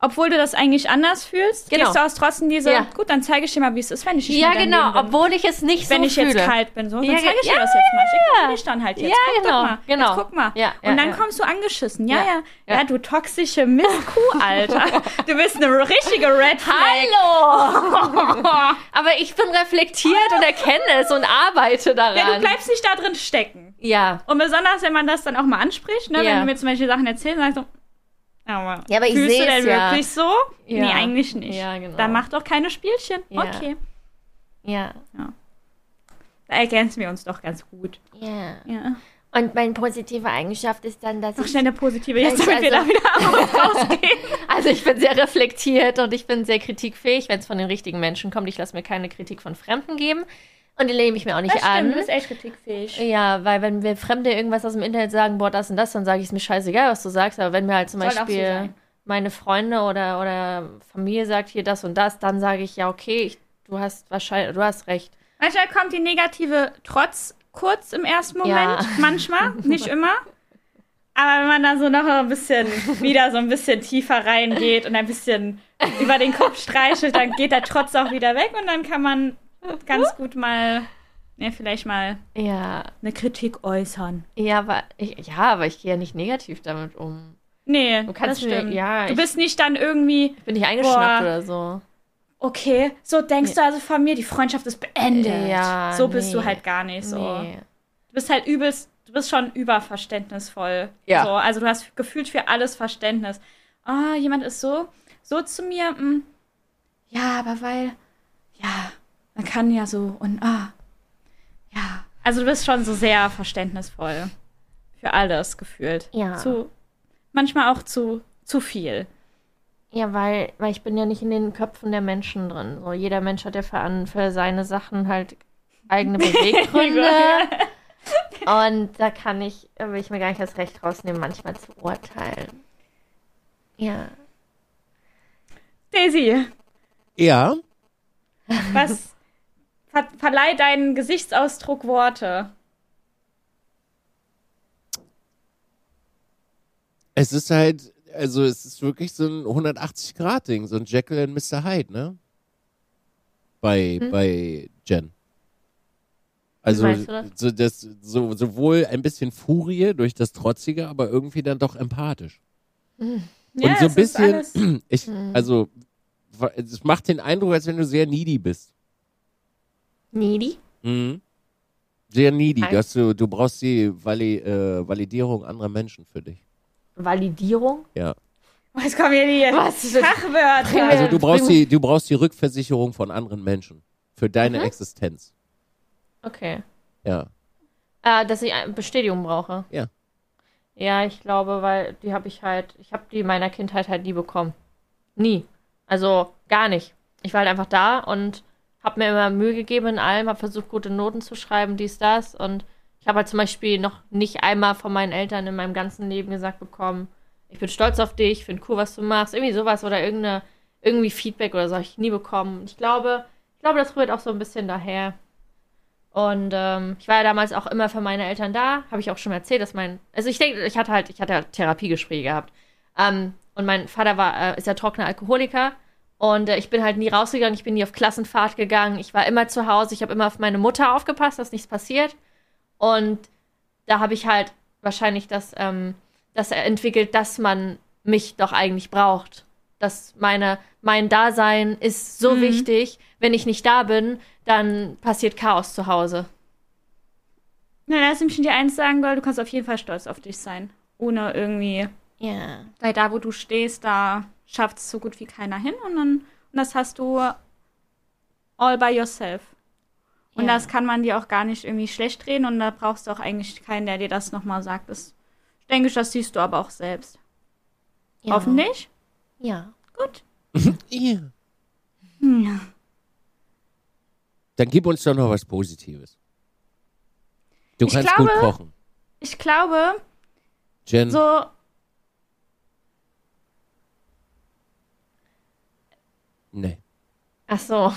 obwohl du das eigentlich anders fühlst, Genau. gehst du aus trotzdem diese, Ja. gut, dann zeige ich dir mal, wie es ist, wenn ich nicht Ja, genau, bin. obwohl ich es nicht wenn so ich fühle. jetzt kalt bin, so, dann Ja, zeige ich ja. dir das jetzt mal. Schick mir dich dann halt jetzt. Ja, guck genau, doch mal. genau. Jetzt guck mal. Und dann kommst du angeschissen. Ja, Ja, ja. Ja, ja. du toxische Mistkuh, Alter. du bist eine richtige Red Flag. Hallo! Aber ich bin reflektiert und erkenne es und arbeite daran. Ja, du bleibst nicht da drin stecken. Ja. Und besonders, wenn man das dann auch mal anspricht, ne? Ja. wenn du mir zum Beispiel Sachen erzählst, sagst du, aber, Ja, aber ich seh's denn ja. wirklich so? Ja. Nee, eigentlich nicht. Ja, genau. Dann mach doch keine Spielchen. Ja. Okay. Ja. Da ergänzen wir uns doch ganz gut. Ja. Ja. Und meine positive Eigenschaft ist dann, dass Noch ich. schnell eine positive, jetzt Also- damit wir da wieder rausgehen. Also ich bin sehr reflektiert und ich bin sehr kritikfähig, wenn es von den richtigen Menschen kommt. Ich lasse mir keine Kritik von Fremden geben. Und die nehme ich mir auch nicht Das stimmt, an. du bist echt kritikfähig. Ja, weil wenn wir Fremde irgendwas aus dem Internet sagen, boah, das und das, dann sage ich es mir scheißegal, was du sagst. Aber wenn mir halt zum Soll so Beispiel sein. meine Freunde oder, oder Familie sagt hier das und das, dann sage ich, ja, okay, ich, du hast wahrscheinlich, du hast recht. Manchmal kommt die negative Trotz kurz im ersten Moment. Ja. Manchmal, nicht immer. Aber wenn man dann so noch ein bisschen, wieder so ein bisschen tiefer reingeht und ein bisschen über den Kopf streichelt, dann geht der Trotz auch wieder weg und dann kann man ganz gut mal, ja, vielleicht mal Ja, eine Kritik äußern. ja, aber ich, ja, aber ich gehe ja nicht negativ damit um. Nee, Du kannst das mir- stimmt. ja, du bist nicht dann irgendwie, Ich bin nicht eingeschnappt Boah. oder so. okay, so denkst du also von mir, die Freundschaft ist beendet. Ja, so bist du nee. halt gar nicht so. Nee. Du bist halt übelst, du bist schon überverständnisvoll. Ja. So, also du hast gefühlt für alles Verständnis. Ah, jemand ist so, so zu mir, mm, ja, aber weil, ja, man kann ja so und ah, ja. Also du bist schon so sehr verständnisvoll für alles gefühlt. Ja. Zu, manchmal auch zu, zu viel. Ja, weil, weil ich bin ja nicht in den Köpfen der Menschen drin. So, jeder Mensch hat ja für, an, für seine Sachen halt eigene Beweggründe. Und da kann ich, will ich mir gar nicht das Recht rausnehmen, manchmal zu urteilen. Ja. Daisy, Ja, was ver verleih deinen Gesichtsausdruck Worte? es ist halt, also es ist wirklich so ein 180-Grad-Ding, so ein Jekyll und Mr. Hyde, ne? Bei, Hm? bei Jen. Also? So, das, so, sowohl ein bisschen Furie durch das Trotzige, aber irgendwie dann doch empathisch. Ja, und so ein bisschen, ich, Hm. also es macht den Eindruck, als wenn du sehr needy bist. Needy? Mhm. Sehr needy, dass du, du brauchst die Vali, äh, Validierung anderer Menschen für dich. Validierung? Ja. Was kommen hier die Was? Fachwörter? Also du brauchst die, du brauchst die Rückversicherung von anderen Menschen für deine Mhm. Existenz. Okay. Ja. Äh, dass ich eine Bestätigung brauche. Ja. Ja, ich glaube, weil die habe ich halt, ich habe die in meiner Kindheit halt nie bekommen. Nie. Also gar nicht. Ich war halt einfach da und habe mir immer Mühe gegeben in allem, habe versucht, gute Noten zu schreiben, dies, das. Und ich habe halt zum Beispiel noch nicht einmal von meinen Eltern in meinem ganzen Leben gesagt bekommen, ich bin stolz auf dich, ich finde cool, was du machst. Irgendwie sowas oder irgendeine, irgendwie Feedback oder so habe ich nie bekommen. Ich glaube, ich glaube, das rührt auch so ein bisschen daher. Und ähm, ich war ja damals auch immer für meine Eltern da. Habe ich auch schon erzählt, dass mein. Also ich denke, ich hatte halt, ich hatte halt Therapiegespräche gehabt. Ähm, und mein Vater war, äh, ist ja trockener Alkoholiker. Und äh, ich bin halt nie rausgegangen, ich bin nie auf Klassenfahrt gegangen. Ich war immer zu Hause, ich habe immer auf meine Mutter aufgepasst, dass nichts passiert. Und da habe ich halt wahrscheinlich das, ähm, das entwickelt, dass man mich doch eigentlich braucht. Dass meine, mein Dasein ist so Mhm. wichtig. Wenn ich nicht da bin, dann passiert Chaos zu Hause. Na, lass mich schon dir eins sagen, Gold, du kannst auf jeden Fall stolz auf dich sein. Ohne irgendwie, Ja. weil da, wo du stehst, da schafft es so gut wie keiner hin und dann, und das hast du all by yourself. Und Ja. das kann man dir auch gar nicht irgendwie schlecht reden und da brauchst du auch eigentlich keinen, der dir das nochmal sagt. Das denke ich, das siehst du aber auch selbst. ja. Hoffentlich. Ja. Gut. Ja. Ja. Dann gib uns doch noch was Positives. Du Ich kannst glaube- gut kochen. Ich glaube, Jen, so. Nee. Ach so.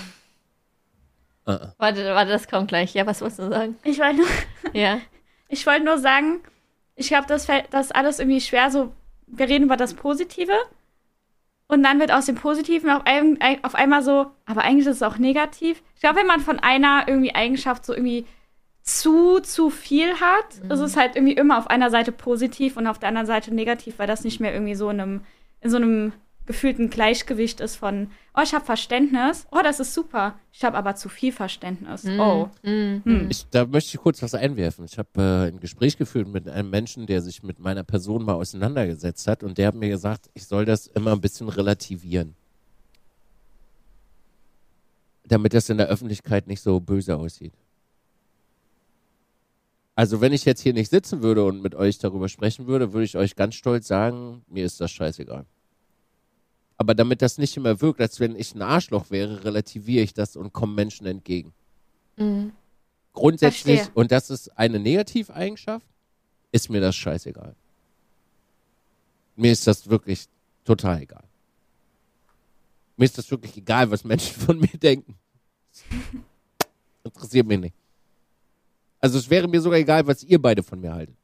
Uh -uh. Warte, warte, das kommt gleich. Ja, was wolltest du sagen? Ich wollte nur, Ja. ich wollte nur sagen, ich glaube, das fällt das ist alles irgendwie schwer. So, wir reden über das Positive. und dann wird aus dem Positiven auf, ein, auf einmal so, aber eigentlich ist es auch negativ. Ich glaube, wenn man von einer irgendwie Eigenschaft so irgendwie zu, zu viel hat, Mhm. ist es halt irgendwie immer auf einer Seite positiv und auf der anderen Seite negativ, weil das nicht mehr irgendwie so in einem, in so einem gefühlten Gleichgewicht ist von, oh, ich habe Verständnis, oh, das ist super, ich habe aber zu viel Verständnis. Oh. Mhm. Hm. Ich, da möchte ich kurz was einwerfen. Ich habe äh, ein Gespräch geführt mit einem Menschen, der sich mit meiner Person mal auseinandergesetzt hat und der hat mir gesagt, ich soll das immer ein bisschen relativieren. Damit das in der Öffentlichkeit nicht so böse aussieht. Also wenn ich jetzt hier nicht sitzen würde und mit euch darüber sprechen würde, würde ich euch ganz stolz sagen, mir ist das scheißegal. Aber damit das nicht immer wirkt, als wenn ich ein Arschloch wäre, relativiere ich das und komme Menschen entgegen Mhm. grundsätzlich, Verstehe. und das ist eine Negativeigenschaft, ist mir das scheißegal. Mir ist das wirklich total egal. Mir ist das wirklich egal, was Menschen von mir denken. Interessiert mich nicht. Also es wäre mir sogar egal, was ihr beide von mir haltet.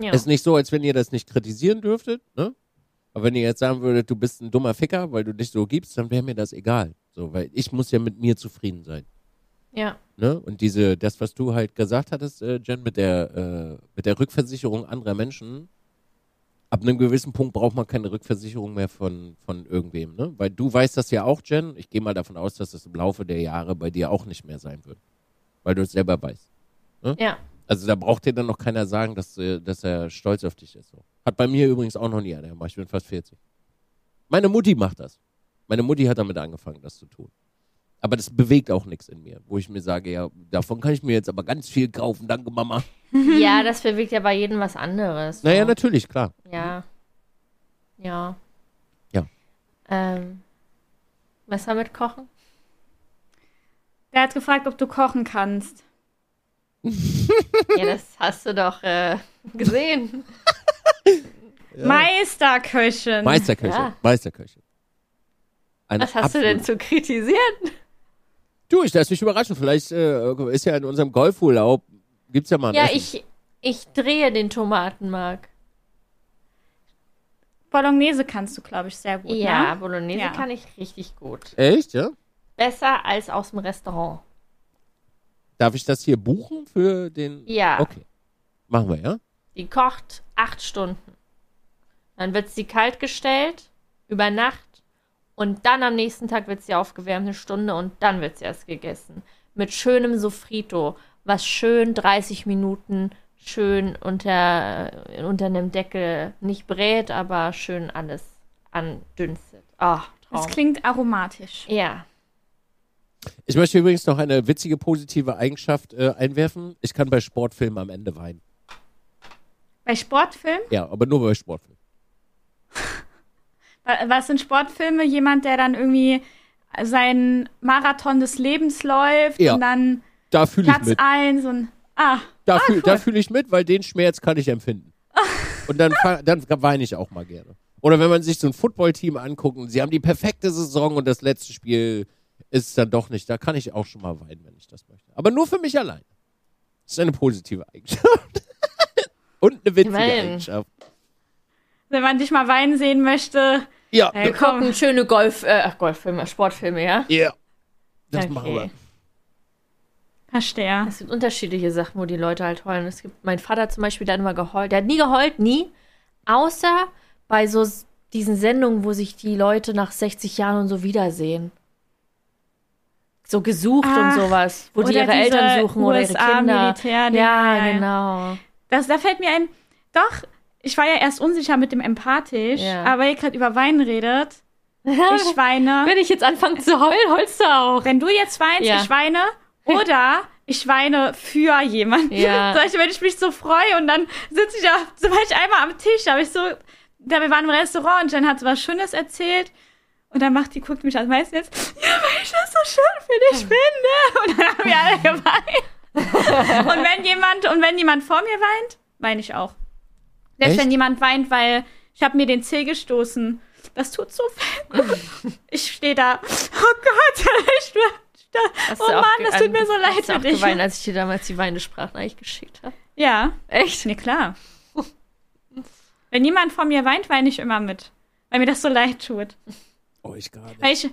Ja. Es ist nicht so, als wenn ihr das nicht kritisieren dürftet, ne? Aber wenn ihr jetzt sagen würdet, du bist ein dummer Ficker, weil du dich so gibst, dann wäre mir das egal. So, weil ich muss ja mit mir zufrieden sein. ja. Ne? Und diese, das, was du halt gesagt hattest, äh, Jen, mit der, äh, mit der Rückversicherung anderer Menschen, ab einem gewissen Punkt braucht man keine Rückversicherung mehr von, von irgendwem, ne? Weil du weißt das ja auch, Jen. Ich gehe mal davon aus, dass das im Laufe der Jahre bei dir auch nicht mehr sein wird. Weil du es selber weißt. Ja. Also da braucht dir dann noch keiner sagen, dass, äh, dass er stolz auf dich ist. So. Hat bei mir übrigens auch noch nie einer gemacht. Ich bin fast 40. Meine Mutti macht das. Meine Mutti hat damit angefangen, das zu tun. Aber das bewegt auch nichts in mir, wo ich mir sage, ja, davon kann ich mir jetzt aber ganz viel kaufen. Danke, Mama. ja, das bewegt ja bei jedem was anderes. Naja, so. natürlich, klar. Ja. Ja. Ja. Ähm, Messer mit Kochen? Der hat gefragt, ob du kochen kannst. ja, das hast du doch äh, gesehen. Meisterköchin. Meisterköche. Ja. Meisterköche. Eine Was hast du denn zu kritisieren? Du, ich lass mich überraschen. Vielleicht äh, ist ja in unserem Golfurlaub, gibt's ja mal ein Ja, Essen. ich, ich drehe den Tomatenmark. Bolognese kannst du, glaube ich, sehr gut. Ja, Ne? Bolognese Ja. kann ich richtig gut. Echt, ja? Besser als aus dem Restaurant. Darf ich das hier buchen für den? Ja. Okay. Machen wir, ja? Die kocht acht Stunden. Dann wird sie kalt gestellt, über Nacht. Und dann am nächsten Tag wird sie aufgewärmt, eine Stunde. Und dann wird sie erst gegessen. Mit schönem Sofrito, was schön 30 Minuten schön unter, unter einem Deckel nicht brät, aber schön alles andünstet. Ah, Das klingt aromatisch. Ja. Ich möchte übrigens noch eine witzige positive Eigenschaft äh, einwerfen. Ich kann bei Sportfilmen am Ende weinen. Bei Sportfilmen? Ja, aber nur bei Sportfilmen. Wa- Was sind Sportfilme? Jemand, der dann irgendwie seinen Marathon des Lebens läuft Ja. und dann Da Platz mit. eins und ah, Da ah, fühle cool. fühl ich mit, weil den Schmerz kann ich empfinden. Und dann, dann weine ich auch mal gerne. Oder wenn man sich so ein Footballteam anguckt und sie haben die perfekte Saison und das letzte Spiel ist dann doch nicht, da kann ich auch schon mal weinen, wenn ich das möchte. Aber nur für mich allein. Das ist eine positive Eigenschaft. Und eine witzige Immerhin. Eigenschaft. wenn man dich mal weinen sehen möchte, Ja, äh, Wir komm. gucken schöne Golf, äh, Golffilme, Sportfilme, ja? ja. Das Okay. machen wir. Verstehe. Es gibt unterschiedliche Sachen, wo die Leute halt heulen. Es gibt mein Vater zum Beispiel, der hat immer geheult. Der hat nie geheult, nie. Außer bei so diesen Sendungen, wo sich die Leute nach 60 Jahren und so wiedersehen. So gesucht Ach, und sowas, wo die ihre Eltern suchen oder ihre USA Kinder. Militär, ja, ja. genau. Das, da fällt mir ein, doch, ich war ja erst unsicher mit dem empathisch, Ja. aber ihr gerade über Weinen redet. Ich weine. Wenn ich jetzt anfange zu heulen, heulst du auch. Wenn du jetzt weinst, Ja. ich weine. Oder ich weine für jemanden. Ja. Beispiel, wenn ich mich so freue und dann sitze ich da, zum Beispiel einmal am Tisch, da habe ich so, da wir waren im Restaurant und Jen hat so was Schönes erzählt. Und dann macht die, guckt mich als meistens jetzt, ja, weil ich das so schön für dich finde. Und dann haben wir alle geweint. und wenn jemand, und wenn jemand vor mir weint, weine ich auch. Selbst Echt? wenn jemand weint, weil ich habe mir den Zeh gestoßen. Das tut so weh. ich stehe da, oh Gott, ich bin, Hast oh Mann, das tut mir so hast leid für auch dich. geweint, als ich dir damals die weinende Sprachnachricht geschickt habe. Ja, Echt? nee, klar. Wenn jemand vor mir weint, weine ich immer mit. weil mir das so leid tut. Euch gerade. Weil ich,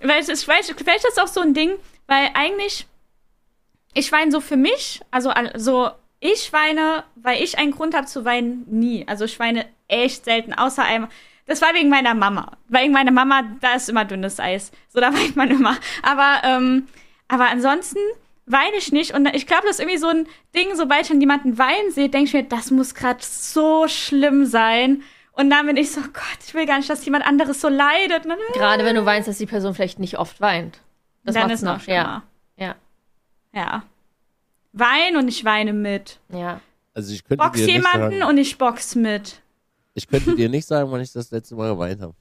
weil es ist, vielleicht, vielleicht ist das auch so ein Ding, weil eigentlich, ich weine so für mich, also so, ich weine, weil ich einen Grund habe zu weinen, nie. Also ich weine echt selten, außer einmal. Das war wegen meiner Mama. Wegen meiner Mama, da ist immer dünnes Eis. So, da weint man immer. Aber, ähm, aber ansonsten weine ich nicht. Und ich glaube, das ist irgendwie so ein Ding, sobald ich dann jemanden weinen sehe, denke ich mir, das muss gerade so schlimm sein. Und dann bin ich so, Gott, ich will gar nicht, dass jemand anderes so leidet. Gerade wenn du weinst, dass die Person vielleicht nicht oft weint. Das dann macht's ist noch noch, schlimmer. ja. Ja. Ja. Wein und ich weine mit. Ja. Also ich könnte Box dir nicht jemanden sagen, und ich box mit. ich könnte dir nicht sagen, wann ich das letzte Mal geweint habe.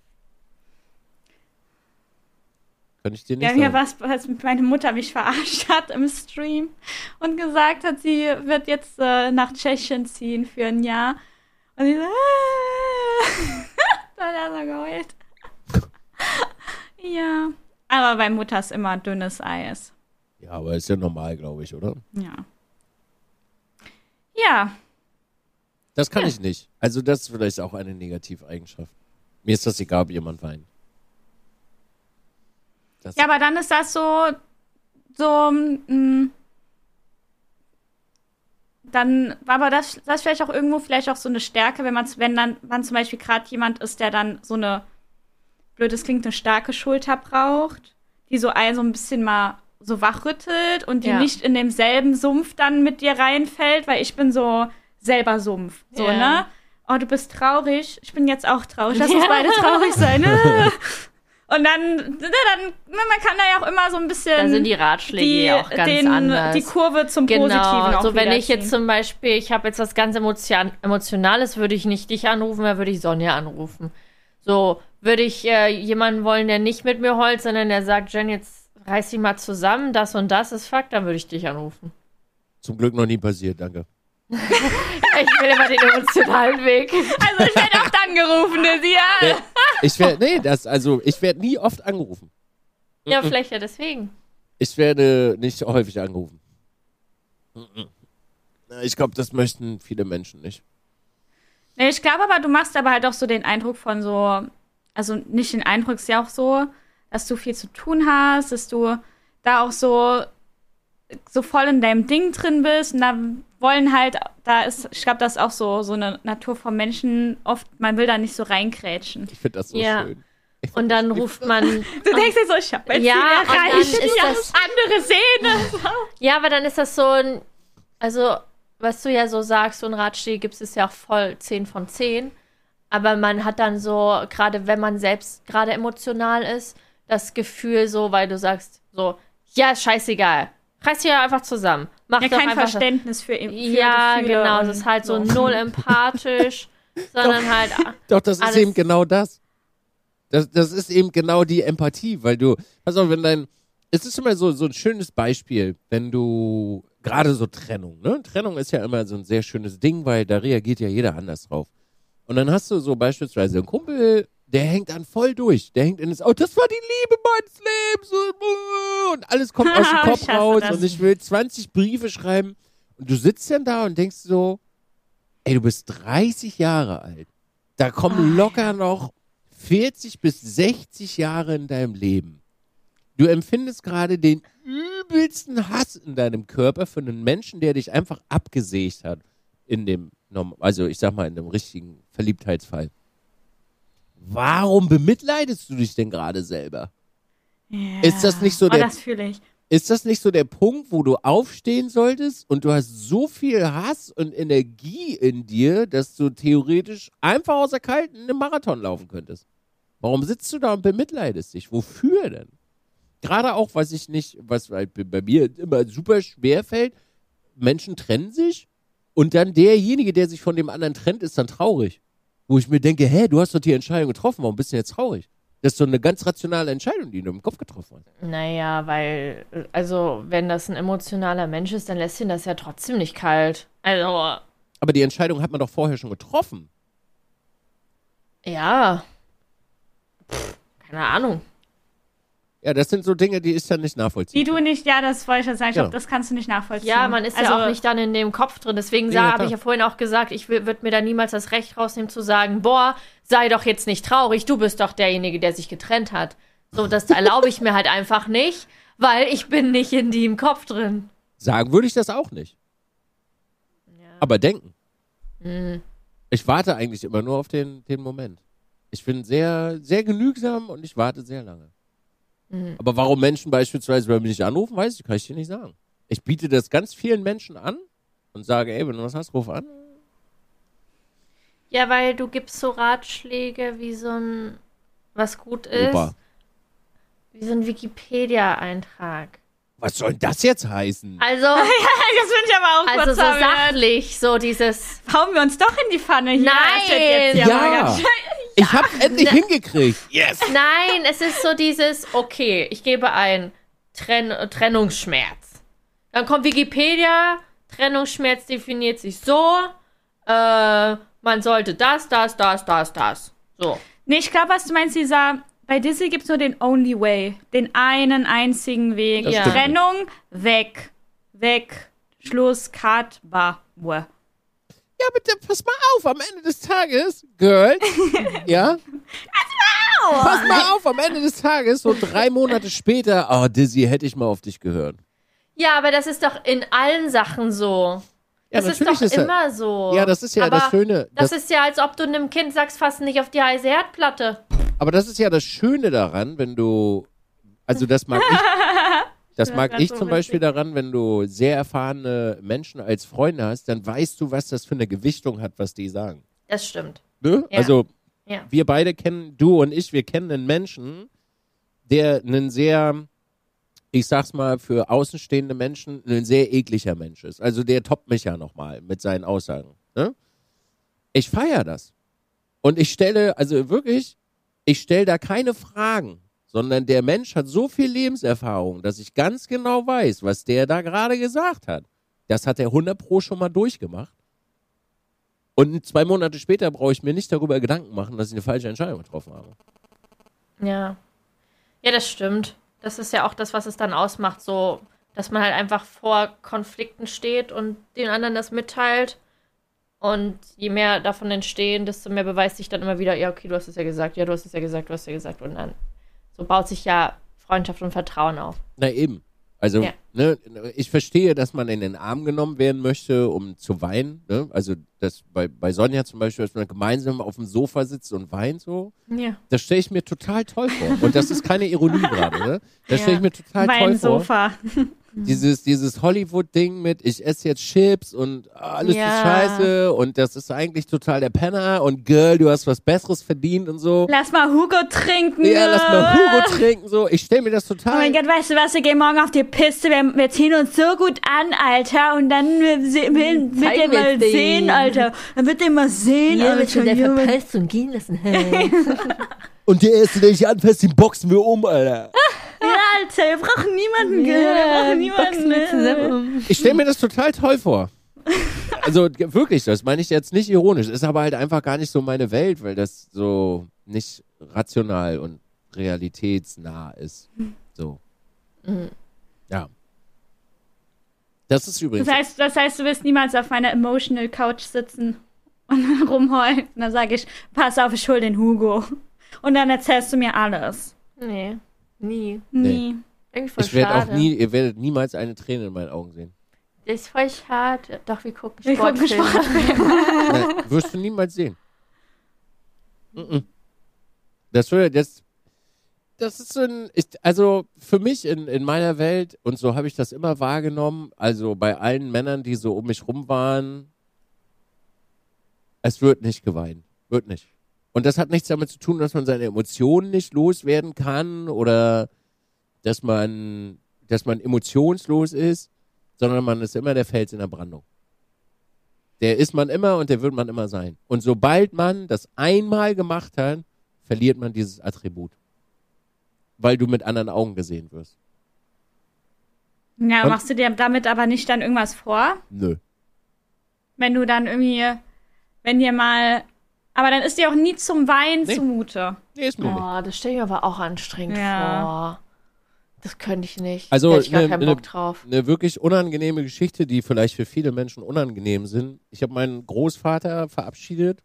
Könnte ich dir nicht Ja, sagen. was, als meine Mutter mich verarscht hat im Stream und gesagt hat, sie wird jetzt äh, nach Tschechien ziehen für ein Jahr. Und ich so, ah. da hat er so geheult. ja. Aber bei Mutter ist immer dünnes Eis. Ja, aber ist ja normal, glaube ich, oder? Ja. Ja. Das kann ich nicht. Also das ist vielleicht auch eine Negativeigenschaft. Mir ist das egal, ob jemand weint. Das, Ja, aber dann ist das so, so, mh, dann, aber das, das vielleicht auch irgendwo vielleicht auch so eine Stärke, wenn man, wenn dann, man zum Beispiel gerade jemand ist, der dann so eine, blöd, es klingt, eine starke Schulter braucht, die so ein, so ein bisschen mal so wachrüttelt und die Ja. nicht in demselben Sumpf dann mit dir reinfällt, weil ich bin so selber Sumpf, so, Ja. ne? Oh, du bist traurig. Ich bin jetzt auch traurig. Lass uns Ja. beide traurig sein. ne? Und dann, ne, dann, ne, man kann da ja auch immer so ein bisschen Da sind die Ratschläge die, ja auch ganz den, anders. die Kurve zum Positiven Genau, auch so wenn ich jetzt zum Beispiel, ich habe jetzt was ganz Emotion Emotionales, würde ich nicht dich anrufen, dann würde ich Sonja anrufen. So, würde ich äh, jemanden wollen, der nicht mit mir heult, sondern der sagt, Jen, jetzt reiß dich mal zusammen, das und das ist Fakt, dann würde ich dich anrufen. Zum Glück noch nie passiert, danke. Ich will immer den emotionalen Weg. Also ich werde auch dann gerufen, ne, Nee, ich werde, nee, das, also ich werde nie oft angerufen. Ja, vielleicht ja deswegen. Ich werde nicht häufig angerufen. Ich glaube, das möchten viele Menschen nicht. Nee, ich glaube aber, du machst aber halt auch so den Eindruck von so, also nicht den Eindruck, ist ja auch so, dass du viel zu tun hast, dass du da auch so, so voll in deinem Ding drin bist und da wollen halt, da ist, ich glaube, das ist auch so, so eine Natur von Menschen, oft, man will da nicht so reinkrätschen. Ich finde das so Ja. schön. Und dann ruft man. Du denkst dir so, ich hab jetzt Ja, und dann ist ja, das- andere Szene. Ja, aber dann ist das so ein. Also, was du ja so sagst, so ein Ratschläge gibt es ja auch voll 10 von 10. Aber man hat dann so, gerade wenn man selbst gerade emotional ist, das Gefühl so, weil du sagst, so, ja, ist scheißegal. Reiß dich ja einfach zusammen. Mach Ja, doch kein einfach Verständnis für, für Ja, Gefühle genau. Das ist halt so null empathisch, sondern halt. Doch, das ist eben genau das. das. Das ist eben genau die Empathie, weil du, pass auf, wenn dein, es ist immer so, so ein schönes Beispiel, wenn du, gerade so Trennung, ne? Trennung ist ja immer so ein sehr schönes Ding, weil da reagiert ja jeder anders drauf. Und dann hast du so beispielsweise einen Kumpel, der hängt dann voll durch. Der hängt in das, oh, das war die Liebe meines Lebens und, alles kommt aus dem Kopf raus das. und ich will 20 Briefe schreiben. Und du sitzt dann da und denkst so, ey, du bist 30 Jahre alt. Da kommen locker noch 40 bis 60 Jahre in deinem Leben. Du empfindest gerade den übelsten Hass in deinem Körper für einen Menschen, der dich einfach abgesägt hat. In dem, also ich sag mal, in dem richtigen Verliebtheitsfall. Warum bemitleidest du dich denn gerade selber? Ja. Ist das nicht so oh, der- das fühle ich. Ist das nicht so der Punkt, wo du aufstehen solltest und du hast so viel Hass und Energie in dir, dass du theoretisch einfach aus der Kalten einen Marathon laufen könntest? Warum sitzt du da und bemitleidest dich? Wofür denn? Gerade auch, was ich nicht, was halt bei mir immer super schwer fällt, Menschen trennen sich und dann derjenige, der sich von dem anderen trennt, ist dann traurig. Wo ich mir denke, hä, du hast doch die Entscheidung getroffen, warum bist du jetzt traurig? Das ist so eine ganz rationale Entscheidung, die du im Kopf getroffen hast. Naja, weil, also, wenn das ein emotionaler Mensch ist, dann lässt ihn das ja trotzdem nicht kalt. Also, Aber die Entscheidung hat man doch vorher schon getroffen. ja. Pff, keine Ahnung. Ja, das sind so Dinge, die ist dann nicht nachvollziehbar. Die du nicht, ja, das wollte ich schon sagen. Ich Ja. glaube, das kannst du nicht nachvollziehen. Ja, man ist also, ja auch nicht dann in dem Kopf drin. Deswegen ja, habe ich ja vorhin auch gesagt, ich würde mir da niemals das Recht rausnehmen zu sagen, boah, sei doch jetzt nicht traurig, du bist doch derjenige, der sich getrennt hat. So, das erlaube ich mir halt einfach nicht, weil ich bin nicht in die im Kopf drin. Sagen würde ich das auch nicht. Aber denken. Hm. Ich warte eigentlich immer nur auf den, den Moment. Ich bin sehr, sehr genügsam und ich warte sehr lange. Mhm. Aber warum Menschen beispielsweise bei mir nicht anrufen, weiß ich, kann ich dir nicht sagen. Ich biete das ganz vielen Menschen an und sage, ey, wenn du was hast, ruf an. Ja, weil du gibst so Ratschläge wie so ein, was gut ist, Opa. wie so ein Wikipedia-Eintrag. Was soll denn das jetzt heißen? Also, das finde ich aber auch also kurz so sachlich, so dieses, Hauen wir uns doch in die Pfanne hier. Nein! Jetzt Ja. schön- Ich hab's endlich hingekriegt. Yes. Nein, es ist so dieses, okay, ich gebe ein Trenn Trennungsschmerz. Dann kommt Wikipedia, Trennungsschmerz definiert sich so, äh, man sollte das, das, das, das, das. So. Nee, ich glaube, was du meinst, dieser. Bei Disney gibt es nur den Only Way. Den einen einzigen Weg. Stimmt. Trennung, weg. Weg. Schluss, Cut, ba, buh. Ja, bitte, pass mal auf, am Ende des Tages, Girls, ja? Pass mal auf, am Ende des Tages, so drei Monate später, oh, Dizzy, hätte ich mal auf dich gehört. Ja, aber das ist doch in allen Sachen so. Ja, das ist doch ist das- immer so. Ja, das ist ja aber das Schöne. Das, Das, ist ja, als ob du einem Kind sagst, fass nicht auf die heiße Herdplatte. aber das ist ja das Schöne daran, wenn du, also das mag ich, das mag ich so zum. Beispiel daran, wenn du sehr erfahrene Menschen als Freunde hast, dann weißt du, was das für eine Gewichtung hat, was die sagen. Das stimmt. Ne? Ja. Also Ja. wir beide kennen, du und ich, wir kennen einen Menschen, der einen sehr, ich sag's mal, für außenstehende Menschen ein sehr ekliger Mensch ist. Also der toppt mich ja nochmal mit seinen Aussagen. Ne? Ich feiere das. Und ich stelle, also wirklich, ich stelle da keine Fragen, sondern der Mensch hat so viel Lebenserfahrung, dass ich ganz genau weiß, was der da gerade gesagt hat. Das hat er 100 Pro schon mal durchgemacht. Und zwei Monate später brauche ich mir nicht darüber Gedanken machen, dass ich eine falsche Entscheidung getroffen habe. Ja. Ja, das stimmt. Das ist ja auch das, was es dann ausmacht, so, dass man halt einfach vor Konflikten steht und den anderen das mitteilt. Und je mehr davon entstehen, desto mehr beweist sich dann immer wieder, ja, okay, du hast es ja gesagt, ja, du hast es ja gesagt, du hast es ja gesagt. Und dann so baut sich ja Freundschaft und Vertrauen auf. Na eben. Also, Ja. ne, ich verstehe, dass man in den Arm genommen werden möchte, um zu weinen. Ne? Also, das bei, bei Sonja zum Beispiel, dass man gemeinsam auf dem Sofa sitzt und weint so. Ja. Das stelle ich mir total toll vor. Und das ist keine Ironie gerade, ne? Das Ja. stelle ich mir total mein toll vor. Sofa. Dieses, dieses Hollywood-Ding mit, ich esse jetzt Chips und alles Ja. ist scheiße und das ist eigentlich total der Penner und Girl, du hast was Besseres verdient und so. Lass mal Hugo trinken. Ja, lass mal? Hugo trinken, so. Ich stelle mir das total. Oh mein Gott, weißt du was, wir gehen morgen auf die Piste, wir, wir ziehen uns so gut an, Alter, und dann wird Zeig der mal denen. sehen, Alter. Dann wird der mal sehen, Alter. Junge. und gehen lassen. Und der erste, der dich anfasst, den boxen wir um, Alter. Ja, Alter, wir brauchen niemanden, gell? wir brauchen niemanden. Ne? Ich stelle mir das total toll vor. Also wirklich, das meine ich jetzt nicht ironisch. Ist aber halt einfach gar nicht so meine Welt, weil das so nicht rational und realitätsnah ist. So. Ja. Das ist übrigens. Das heißt, das heißt, du wirst niemals auf meiner emotional Couch sitzen und rumheulen. Und dann sage ich, pass auf, ich hol den Hugo. Und dann erzählst du mir alles. Nee, nie. Nie. Irgendwie voll ich werde auch nie, ihr werdet niemals eine Träne in meinen Augen sehen. Das ist voll schade. Doch, wir gucken Wir gucken Sportfilme. Nein, wirst du niemals sehen. Mhm. Das würde das das ist so ein ist, also für mich in, in meiner Welt und so habe ich das immer wahrgenommen, also bei allen Männern, die so um mich rum waren, es wird nicht geweint, wird nicht. Und das hat nichts damit zu tun, dass man seine Emotionen nicht loswerden kann oder dass man dass man emotionslos ist, sondern man ist immer der Fels in der Brandung. Der ist man immer und der wird man immer sein. Und sobald man das einmal gemacht hat, verliert man dieses Attribut. Weil du mit anderen Augen gesehen wirst. Ja, Und- machst du dir damit aber nicht dann irgendwas vor? Nö. Wenn du dann irgendwie, wenn dir mal. Aber dann ist dir auch nie zum Weinen Nee. zumute. Nee, ist mir nicht. Oh, das stelle ich mir aber auch anstrengend Ja. vor. Das könnte ich nicht. Also, da hätte ich gar ne- keinen ne- Bock drauf. Eine wirklich unangenehme Geschichte, die vielleicht für viele Menschen unangenehm sind. Ich habe meinen Großvater verabschiedet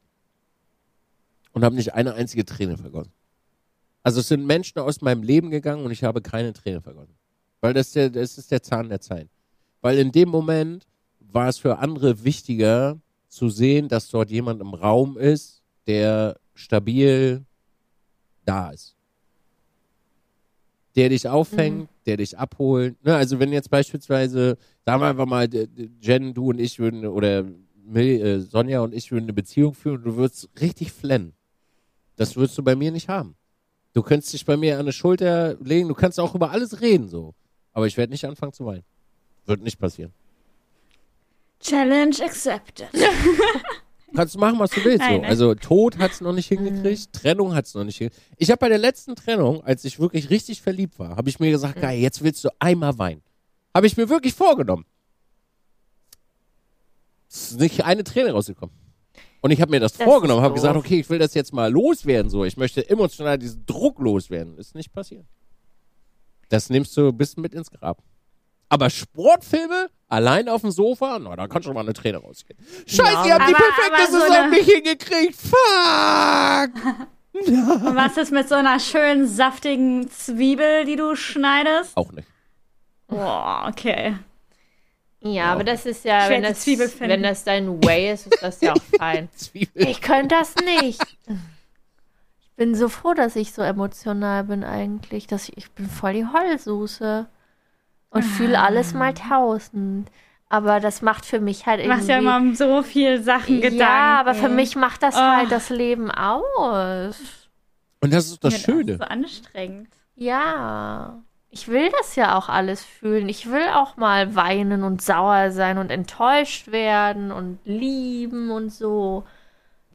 und habe nicht eine einzige Träne vergossen. Also es sind Menschen aus meinem Leben gegangen und ich habe keine Träne vergossen. Weil das, der, das ist der Zahn der Zeit. Weil in dem Moment war es für andere wichtiger zu sehen, dass dort jemand im Raum ist, der stabil da ist. Der dich auffängt, der dich abholt. Ne, also wenn jetzt beispielsweise, sagen wir einfach mal, Jen, du und ich würden, oder Mil, äh, Sonja und ich würden eine Beziehung führen und du würdest richtig flennen. Das würdest du bei mir nicht haben. Du könntest dich bei mir an eine Schulter legen, du kannst auch über alles reden so. Aber ich werde nicht anfangen zu weinen. Wird nicht passieren. Challenge accepted. Kannst du machen, was du willst. Nein, so. Also Tod hat's noch nicht hingekriegt, Trennung hat's noch nicht hingekriegt. Ich habe bei der letzten Trennung, als ich wirklich richtig verliebt war, habe ich mir gesagt, geil, jetzt willst du einmal weinen. Habe ich mir wirklich vorgenommen. Es ist nicht eine Träne rausgekommen. Und ich habe mir das, Das vorgenommen, ist habe gesagt, okay, ich will das jetzt mal loswerden, so. Ich möchte emotional diesen Druck loswerden. Ist nicht passiert. Das nimmst du bis mit ins Grab. Aber Sportfilme, allein auf dem Sofa, na, da kann schon mal eine Träne rausgehen. Scheiße, Ja. ihr habt die Aber- perfekte aber so Saison eine- nicht hingekriegt. Fuck! Und was ist mit so einer schönen, saftigen Zwiebel, die du schneidest? Auch nicht. Boah, okay. Ja, aber das ist ja, wenn die das, wenn das dein Way ist, ist das ja auch fein. Zwiebel. Ich könnte das nicht. Ich bin so froh, dass ich so emotional bin eigentlich. Dass ich, ich bin voll die Heulsuse. Und fühle alles mal tausend. Aber das macht für mich halt Du irgendwie... machst ja immer um so viel Sachen Gedanken. Ja, aber für mich macht das Oh. halt das Leben aus. Und das ist das Ja, Schöne. ist so anstrengend. Ja. Ich will das ja auch alles fühlen. Ich will auch mal weinen und sauer sein und enttäuscht werden und lieben und so.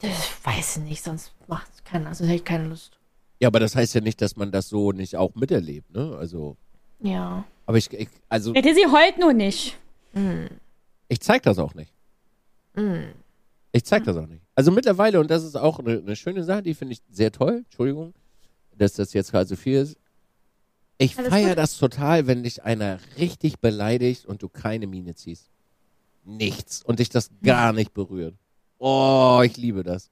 Das weiß ich nicht, sonst macht es keiner. Also hätte ich keine Lust. Ja, aber das heißt ja nicht, dass man das so nicht auch miterlebt, ne? Also, Ja. Aber ich, ich also, Hätte sie heult nur nicht. ich zeig das auch nicht. Ich zeig das auch nicht. Also mittlerweile, und das ist auch eine, eine schöne Sache, die finde ich sehr toll, Entschuldigung, dass das jetzt gerade so viel ist. Ich feiere das total, wenn dich einer richtig beleidigt und du keine Miene ziehst. Nichts. Und dich das gar nicht berührt. Oh, ich liebe das.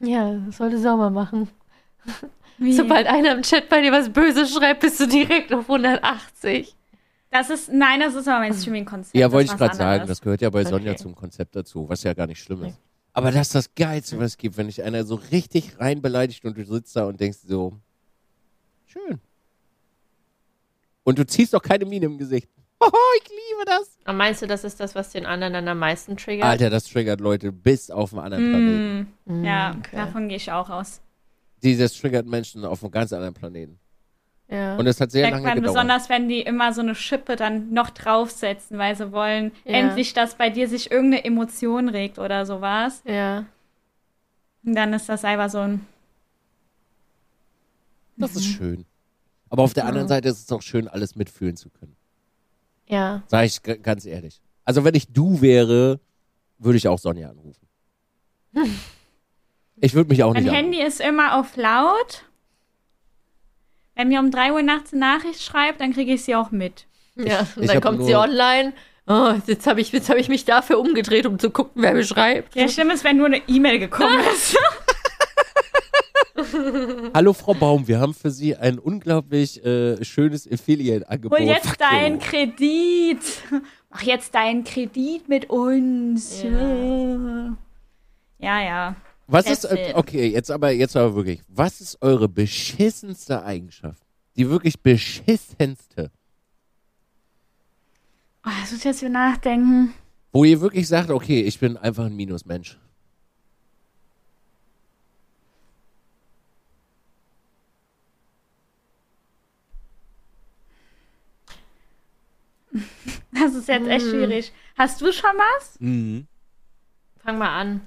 Ja, das sollte sauber machen. Wie? Sobald einer im Chat bei dir was Böses schreibt, bist du direkt auf 180. Das ist, nein, das ist aber mein Streaming-Konzept. Ja, wollte ich gerade sagen. Das gehört ja bei Sonja Okay. zum Konzept dazu, was ja gar nicht schlimm ist. Aber das ist das Geilste, was es gibt, wenn dich einer so richtig rein beleidigt und du sitzt da und denkst so, schön. Und du ziehst doch keine Miene im Gesicht. Oh, ich liebe das. Und meinst du, das ist das, was den anderen dann am meisten triggert? Alter, das triggert Leute bis auf einen anderen Planeten. Mm, ja, okay. davon gehe ich auch aus. Dieses triggert Menschen auf einem ganz anderen Planeten. Ja. Und es hat sehr Merkt lange man gedauert. besonders, wenn die immer so eine Schippe dann noch draufsetzen, weil sie wollen Ja. endlich, dass bei dir sich irgendeine Emotion regt oder sowas. ja. Und dann ist das einfach so ein. Das ist schön. Aber auf der anderen Seite ist es auch schön, alles mitfühlen zu können. Ja. Sag ich ganz ehrlich. Also wenn ich du wäre, würde ich auch Sonja anrufen. Ich würde mich auch Mein nicht Handy ist immer auf laut. Wenn mir um 3 Uhr nachts eine Nachricht schreibt, dann kriege ich sie auch mit. Ja, und ich dann kommt sie online. Oh, jetzt habe ich, jetzt hab ich mich dafür umgedreht, um zu gucken, wer mir schreibt. Ja, schlimm ist, wenn nur eine E-Mail gekommen ist. Hallo Frau Baum, wir haben für Sie ein unglaublich äh, schönes Affiliate-Angebot. Hol jetzt Faktor. deinen Kredit. Mach jetzt deinen Kredit mit uns. Ja, ja. Was ist, That's it. okay, jetzt aber, jetzt aber wirklich, was ist eure beschissenste Eigenschaft? Die wirklich beschissenste, Oh, das muss ich jetzt wieder nachdenken. wo ihr wirklich sagt, okay, ich bin einfach ein Minusmensch. Das ist jetzt echt schwierig. Hast du schon was? Mhm. Fang mal an.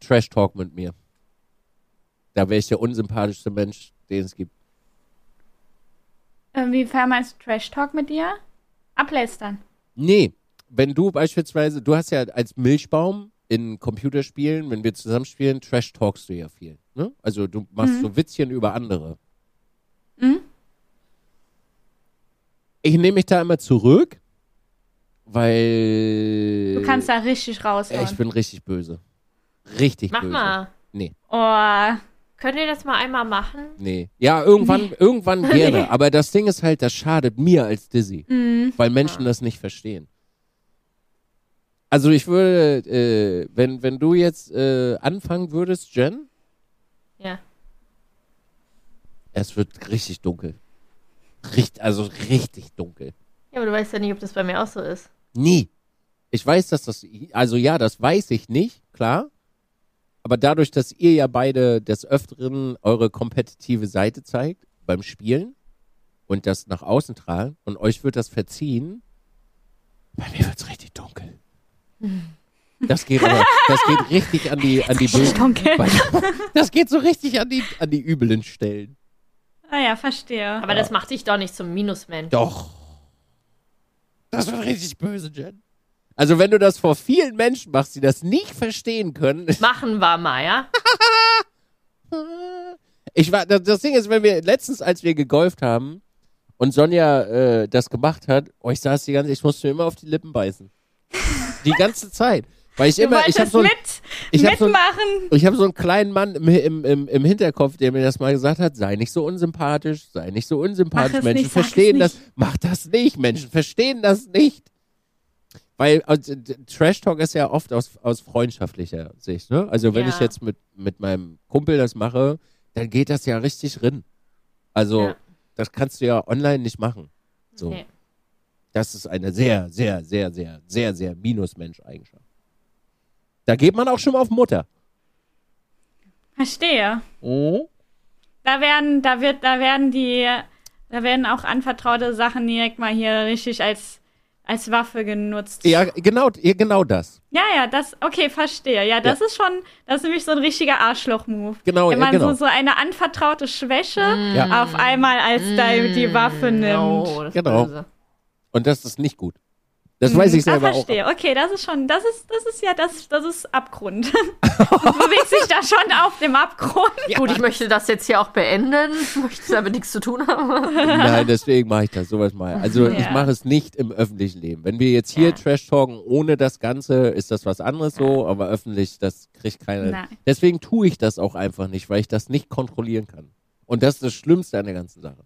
Trash Talk mit mir. Da wäre ich der unsympathischste Mensch, den es gibt. Inwiefern meinst du Trash Talk mit dir? Ablästern. Nee, wenn du beispielsweise, du hast ja als Milchbaum in Computerspielen, wenn wir zusammenspielen, Trash Talkst du ja viel. Ne? Also du machst so Witzchen über andere. Mhm. Ich nehme mich da immer zurück, weil. Du kannst da richtig raushauen. Ich bin richtig böse. Richtig Mach böse. mal. Nee, oh, Könnt ihr das mal einmal machen? nee. Ja, irgendwann, irgendwann gerne. Aber das Ding ist halt, das schadet mir als Dizzy. mm, weil Menschen das nicht verstehen. Also ich würde, äh, wenn, wenn du jetzt äh, anfangen würdest, Jen, Ja. es wird richtig dunkel. Richt, also richtig dunkel. Ja, aber du weißt ja nicht, ob das bei mir auch so ist. Nie. Ich weiß, dass das, also ja, das weiß ich nicht, klar. Aber dadurch, dass ihr ja beide des Öfteren eure kompetitive Seite zeigt beim Spielen und das nach außen tragen und euch wird das verziehen, bei mir wird's richtig dunkel. Das geht aber, das geht richtig an die, an die bösen, dunkel. das geht so richtig an die, an die üblen Stellen. Ah ja, verstehe. Aber das macht dich doch nicht zum Minusmensch. Doch. Das wird richtig böse, Jen. Also wenn du das vor vielen Menschen machst, die das nicht verstehen können. Machen wir mal, ja? Ich war, das, das Ding ist, wenn wir letztens, als wir gegolft haben und Sonja äh, das gemacht hat, oh, ich saß die ganze, ich musste mir immer auf die Lippen beißen. Die ganze Zeit. Weil ich du immer, ich habe so, ein- ich hab so, ein- mitmachen. ich hab so einen kleinen Mann im, im, im, im Hinterkopf, der mir das mal gesagt hat, sei nicht so unsympathisch, sei nicht so unsympathisch. Mach Menschen nicht, verstehen das, mach das nicht, Menschen verstehen das nicht. Weil also, Trash Talk ist ja oft aus, aus freundschaftlicher Sicht, ne? Also wenn Ja. ich jetzt mit, mit meinem Kumpel das mache, dann geht das ja richtig rin. Also, Ja. das kannst du ja online nicht machen. So. Nee. Das ist eine sehr, sehr, sehr, sehr, sehr, sehr Minusmensch-Eigenschaft. Da geht man auch schon mal auf Mutter. Verstehe. Oh. Da werden, da wird, da werden die, da werden auch anvertraute Sachen direkt mal hier richtig als, als Waffe genutzt. Ja, genau, ja, genau das. Ja, ja, das, okay, verstehe. Ja, das ist schon, das ist nämlich so ein richtiger Arschloch-Move. Genau, Wenn ja, man genau. so, so eine anvertraute Schwäche Ja. auf einmal als da die Waffe nimmt. Oh, Genau. böse. Und das ist nicht gut. Das weiß ich ah, selber auch. verstehe. Okay, das ist schon, das ist, das ist ja, das, das ist Abgrund. du bewegst dich da schon auf dem Abgrund. Gut, ich möchte das jetzt hier auch beenden. Möchte damit nichts zu tun haben. Nein, deswegen mache ich das sowas mal. Also ich Ja. mache es nicht im öffentlichen Leben. Wenn wir jetzt hier Ja. Trash talken ohne das Ganze, ist das was anderes so, aber öffentlich, das kriegt keiner. Nein. Deswegen tue ich das auch einfach nicht, weil ich das nicht kontrollieren kann. Und das ist das Schlimmste an der ganzen Sache.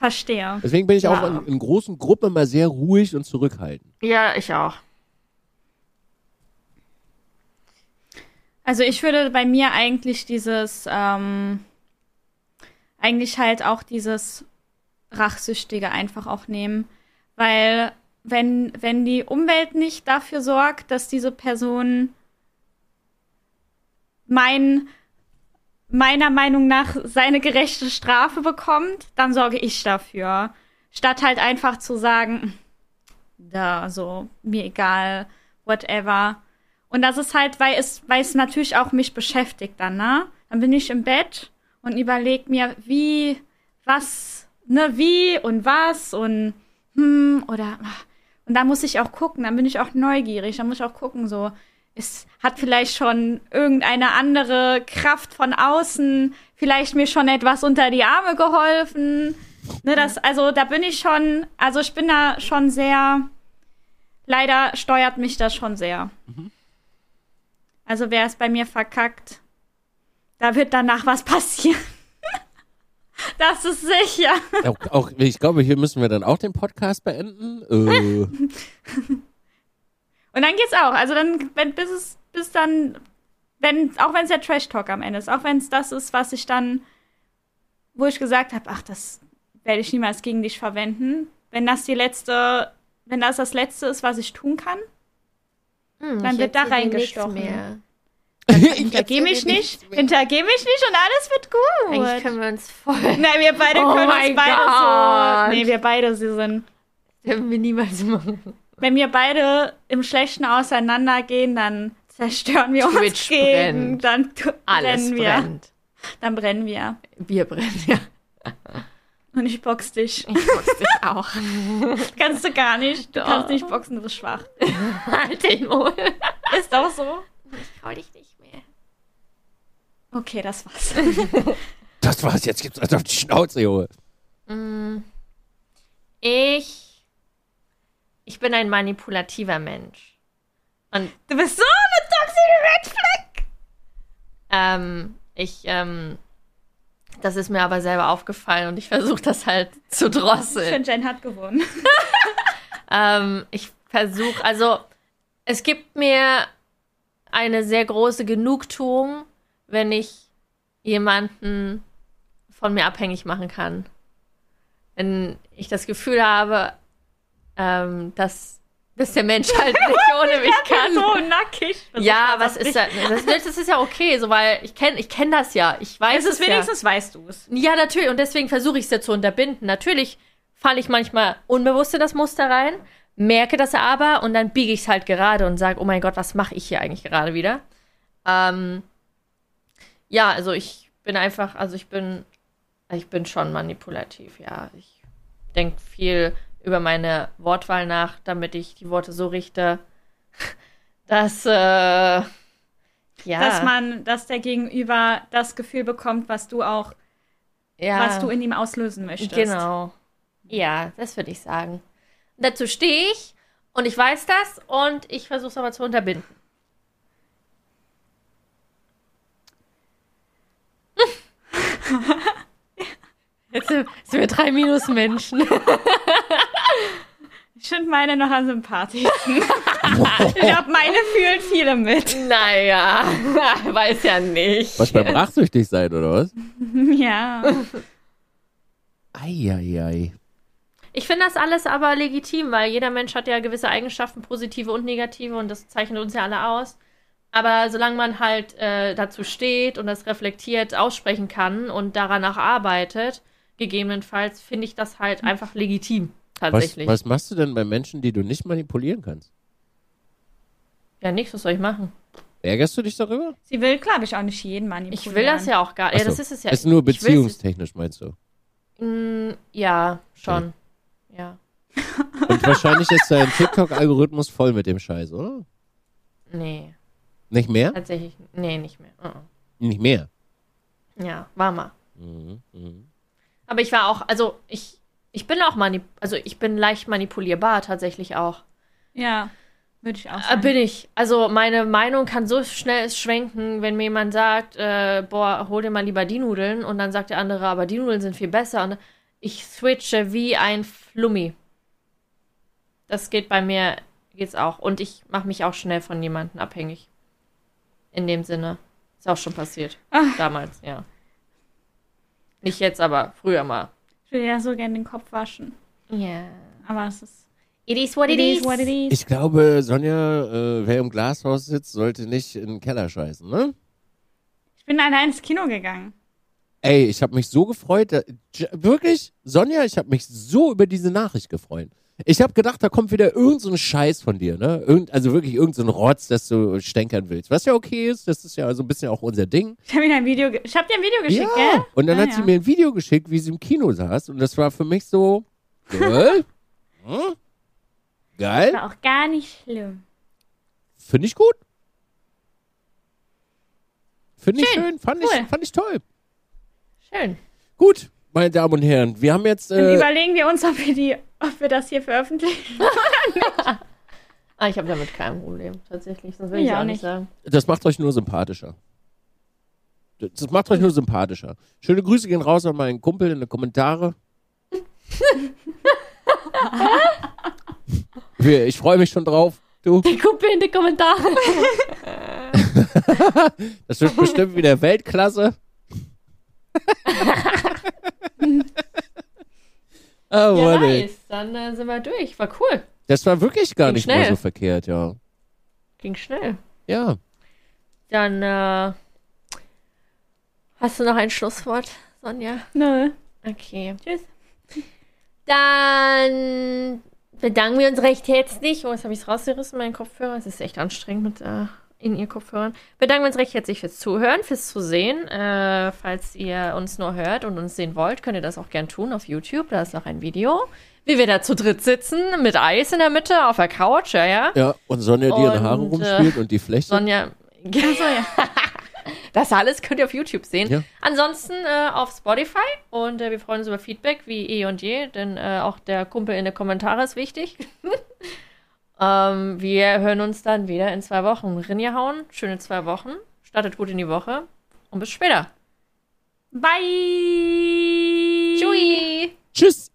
Verstehe. Deswegen bin ich auch Ja. in, in großen Gruppen immer sehr ruhig und zurückhaltend. Ja, ich auch. Also ich würde bei mir eigentlich dieses, ähm, eigentlich halt auch dieses Rachsüchtige einfach auch nehmen. Weil wenn, wenn die Umwelt nicht dafür sorgt, dass diese Person mein, meiner Meinung nach seine gerechte Strafe bekommt, dann sorge ich dafür. Statt halt einfach zu sagen, da, so, mir egal, whatever. Und das ist halt, weil es, weil es natürlich auch mich beschäftigt dann, ne? Dann bin ich im Bett und überleg mir, wie, was, ne, wie und was und hm, oder und da muss ich auch gucken, dann bin ich auch neugierig, dann muss ich auch gucken, so, es hat vielleicht schon irgendeine andere Kraft von außen, vielleicht mir schon etwas unter die Arme geholfen. Ne, das, also da bin ich schon, also ich bin da schon sehr, leider steuert mich das schon sehr. Also wer es bei mir verkackt, da wird danach was passieren. das ist sicher. Auch, auch, ich glaube, hier müssen wir dann auch den Podcast beenden. Äh, Und dann geht's auch. Also dann, wenn, bis es, bis dann, wenn, auch wenn es der Trash Talk am Ende ist, auch wenn es das ist, was ich dann, wo ich gesagt habe, ach, das werde ich niemals gegen dich verwenden. Wenn das die letzte, wenn das das letzte ist, was ich tun kann, Hm, Dann wird da reingestochen. hintergeh mich nicht, hintergeh mich nicht und alles wird Eigentlich gut. können wir uns voll. Nein, wir beide Oh können uns beide Gott. so. Nee, wir beide sie sind. Können wir niemals machen. Wenn wir beide im Schlechten auseinandergehen, dann zerstören wir uns Twitch gegen, brennt. dann Alles brennen wir. brennt. Dann brennen wir. Wir brennen, ja. Und ich box dich. Ich box dich auch. Kannst du gar nicht. Du Doch. kannst nicht boxen, du bist schwach. halt den Mund. Ist auch so. Ich trau dich nicht mehr. Okay, das war's. das war's, jetzt gibt's also auf die Schnauze, Junge. Mm. Ich. Ich bin ein manipulativer Mensch. Und Du bist so eine toxische Red Flag. ähm, ich, ähm, das ist mir aber selber aufgefallen und ich versuche das halt zu Ich drosseln. finde, Jen hat gewonnen. Ähm, ich versuche, also es gibt mir eine sehr große Genugtuung, wenn ich jemanden von mir abhängig machen kann. Wenn ich das Gefühl habe, ähm, dass, dass der Mensch halt nicht ohne mich kann. so nackig. Das Ja, was ist das? Das, das ist ja okay, so weil ich kenne ich kenn das ja. Ich weiß Es ist es ja. wenigstens weißt du es. Ja, natürlich. Und deswegen versuche ich es ja zu unterbinden. Natürlich falle ich manchmal unbewusst in das Muster rein, merke das aber und dann biege ich es halt gerade und sage, oh mein Gott, was mache ich hier eigentlich gerade wieder? Ähm, ja, also ich bin einfach, also ich bin, ich bin schon manipulativ, ja. Ich denke viel über meine Wortwahl nach, damit ich die Worte so richte, dass, äh, ja. Dass man, dass der Gegenüber das Gefühl bekommt, was du auch, ja. was du in ihm auslösen möchtest. Genau. Ja, das würde ich sagen. Dazu stehe ich und ich weiß das und ich versuche es aber zu unterbinden. Jetzt sind wir drei Minusmenschen. Ich finde meine noch am sympathischsten. ich glaube, meine fühlen viele mit. naja, weiß ja nicht. Was beim rachsüchtig sein, oder was? Ja. Eieiei. Ich finde das alles aber legitim, weil jeder Mensch hat ja gewisse Eigenschaften, positive und negative, und das zeichnet uns ja alle aus. Aber solange man halt äh, dazu steht und das reflektiert aussprechen kann und daran auch arbeitet, gegebenenfalls finde ich das halt einfach legitim. Was, Tatsächlich. was machst du denn bei Menschen, die du nicht manipulieren kannst? Ja, nichts, was soll ich machen? Ärgerst du dich darüber? Sie will, glaube ich, auch nicht jeden manipulieren. Ich will das ja auch gar nicht. Ja, das so. ist es ja. ist nur beziehungstechnisch, meinst du? Mm, ja, schon. Ja. Und wahrscheinlich ist dein TikTok-Algorithmus voll mit dem Scheiß, oder? Nee, Nicht mehr? tatsächlich. Nee, nicht mehr. Uh-uh. Nicht mehr. Ja, war mal. Mhm. Mhm. Aber ich war auch, also ich, ich bin auch manip also ich bin leicht manipulierbar tatsächlich auch. Ja, würde ich auch Äh, sagen. bin ich. Also meine Meinung kann so schnell schwenken, wenn mir jemand sagt, äh, boah, hol dir mal lieber die Nudeln und dann sagt der andere, aber die Nudeln sind viel besser und ich switche wie ein Flummi. Das geht bei mir, geht's auch. Und ich mache mich auch schnell von jemandem abhängig. In dem Sinne. Ist auch schon passiert. Ach. Damals, ja. Nicht jetzt, aber früher mal. Ich will ja so gerne den Kopf waschen. Ja. Aber es ist. It is what It is what it is. Ich glaube, Sonja, äh, wer im Glashaus sitzt, sollte nicht in den Keller scheißen, ne? Ich bin allein ins Kino gegangen. Ey, ich habe mich so gefreut. da- Wirklich, Sonja, ich habe mich so über diese Nachricht gefreut. Ich habe gedacht, da kommt wieder irgend so Scheiß von dir, ne? Irgend, also wirklich irgend so Rotz, das du stänkern willst. Was ja okay ist, das ist ja so ein bisschen auch unser Ding. Ich habe ein Video, ich habe dir ein Video geschickt, gell? Und dann Ah, hat sie ja. mir ein Video geschickt, wie sie im Kino saß. Und das war für mich so, geil. hm? Geil. War auch gar nicht schlimm. Finde ich gut. Finde ich Schön. schön. Fand, Cool. ich, fand ich toll. Schön. Gut, meine Damen und Herren. Wir haben jetzt. Dann Äh, überlegen wir uns, ob wir, die, ob wir das hier veröffentlichen. Ah, ich habe damit kein Problem, tatsächlich. Sonst will Ich auch nicht nicht. sagen. das macht euch nur sympathischer. Das macht euch nur sympathischer. Schöne Grüße gehen raus an meinen Kumpel in die Kommentare. Ich freue mich schon drauf. Du, Die Kumpel in die Kommentare. das wird bestimmt wieder Weltklasse. Oh, Ja, nice. Dann äh, sind wir durch. War cool. Das war wirklich gar Ging nicht mal schnell. so verkehrt, ja. Ging schnell. Ja. Dann, äh, hast du noch ein Schlusswort, Sonja? Nö. Okay. Tschüss. Dann bedanken wir uns recht herzlich. Oh, jetzt habe ich es rausgerissen, meinen Kopfhörer. Es ist echt anstrengend mit äh, in ihr Kopfhörern. Bedanken wir uns recht herzlich fürs Zuhören, fürs Zusehen. Äh, falls ihr uns nur hört und uns sehen wollt, könnt ihr das auch gern tun auf YouTube. Da ist noch ein Video. Wie wir da zu dritt sitzen, mit Eis in der Mitte auf der Couch, ja, ja. Ja, und Sonja, die ihre Und, Haare äh, rumspielt und die Flechte. Sonja. Achso, ja. Das alles könnt ihr auf YouTube sehen. Ja. Ansonsten äh, auf Spotify und äh, wir freuen uns über Feedback wie eh und je, denn äh, auch der Kumpel in den Kommentaren ist wichtig. Ähm, wir hören uns dann wieder in zwei Wochen. Rinja hauen, schöne zwei Wochen. Startet gut in die Woche und bis später. Bye. Tschui. Tschüss.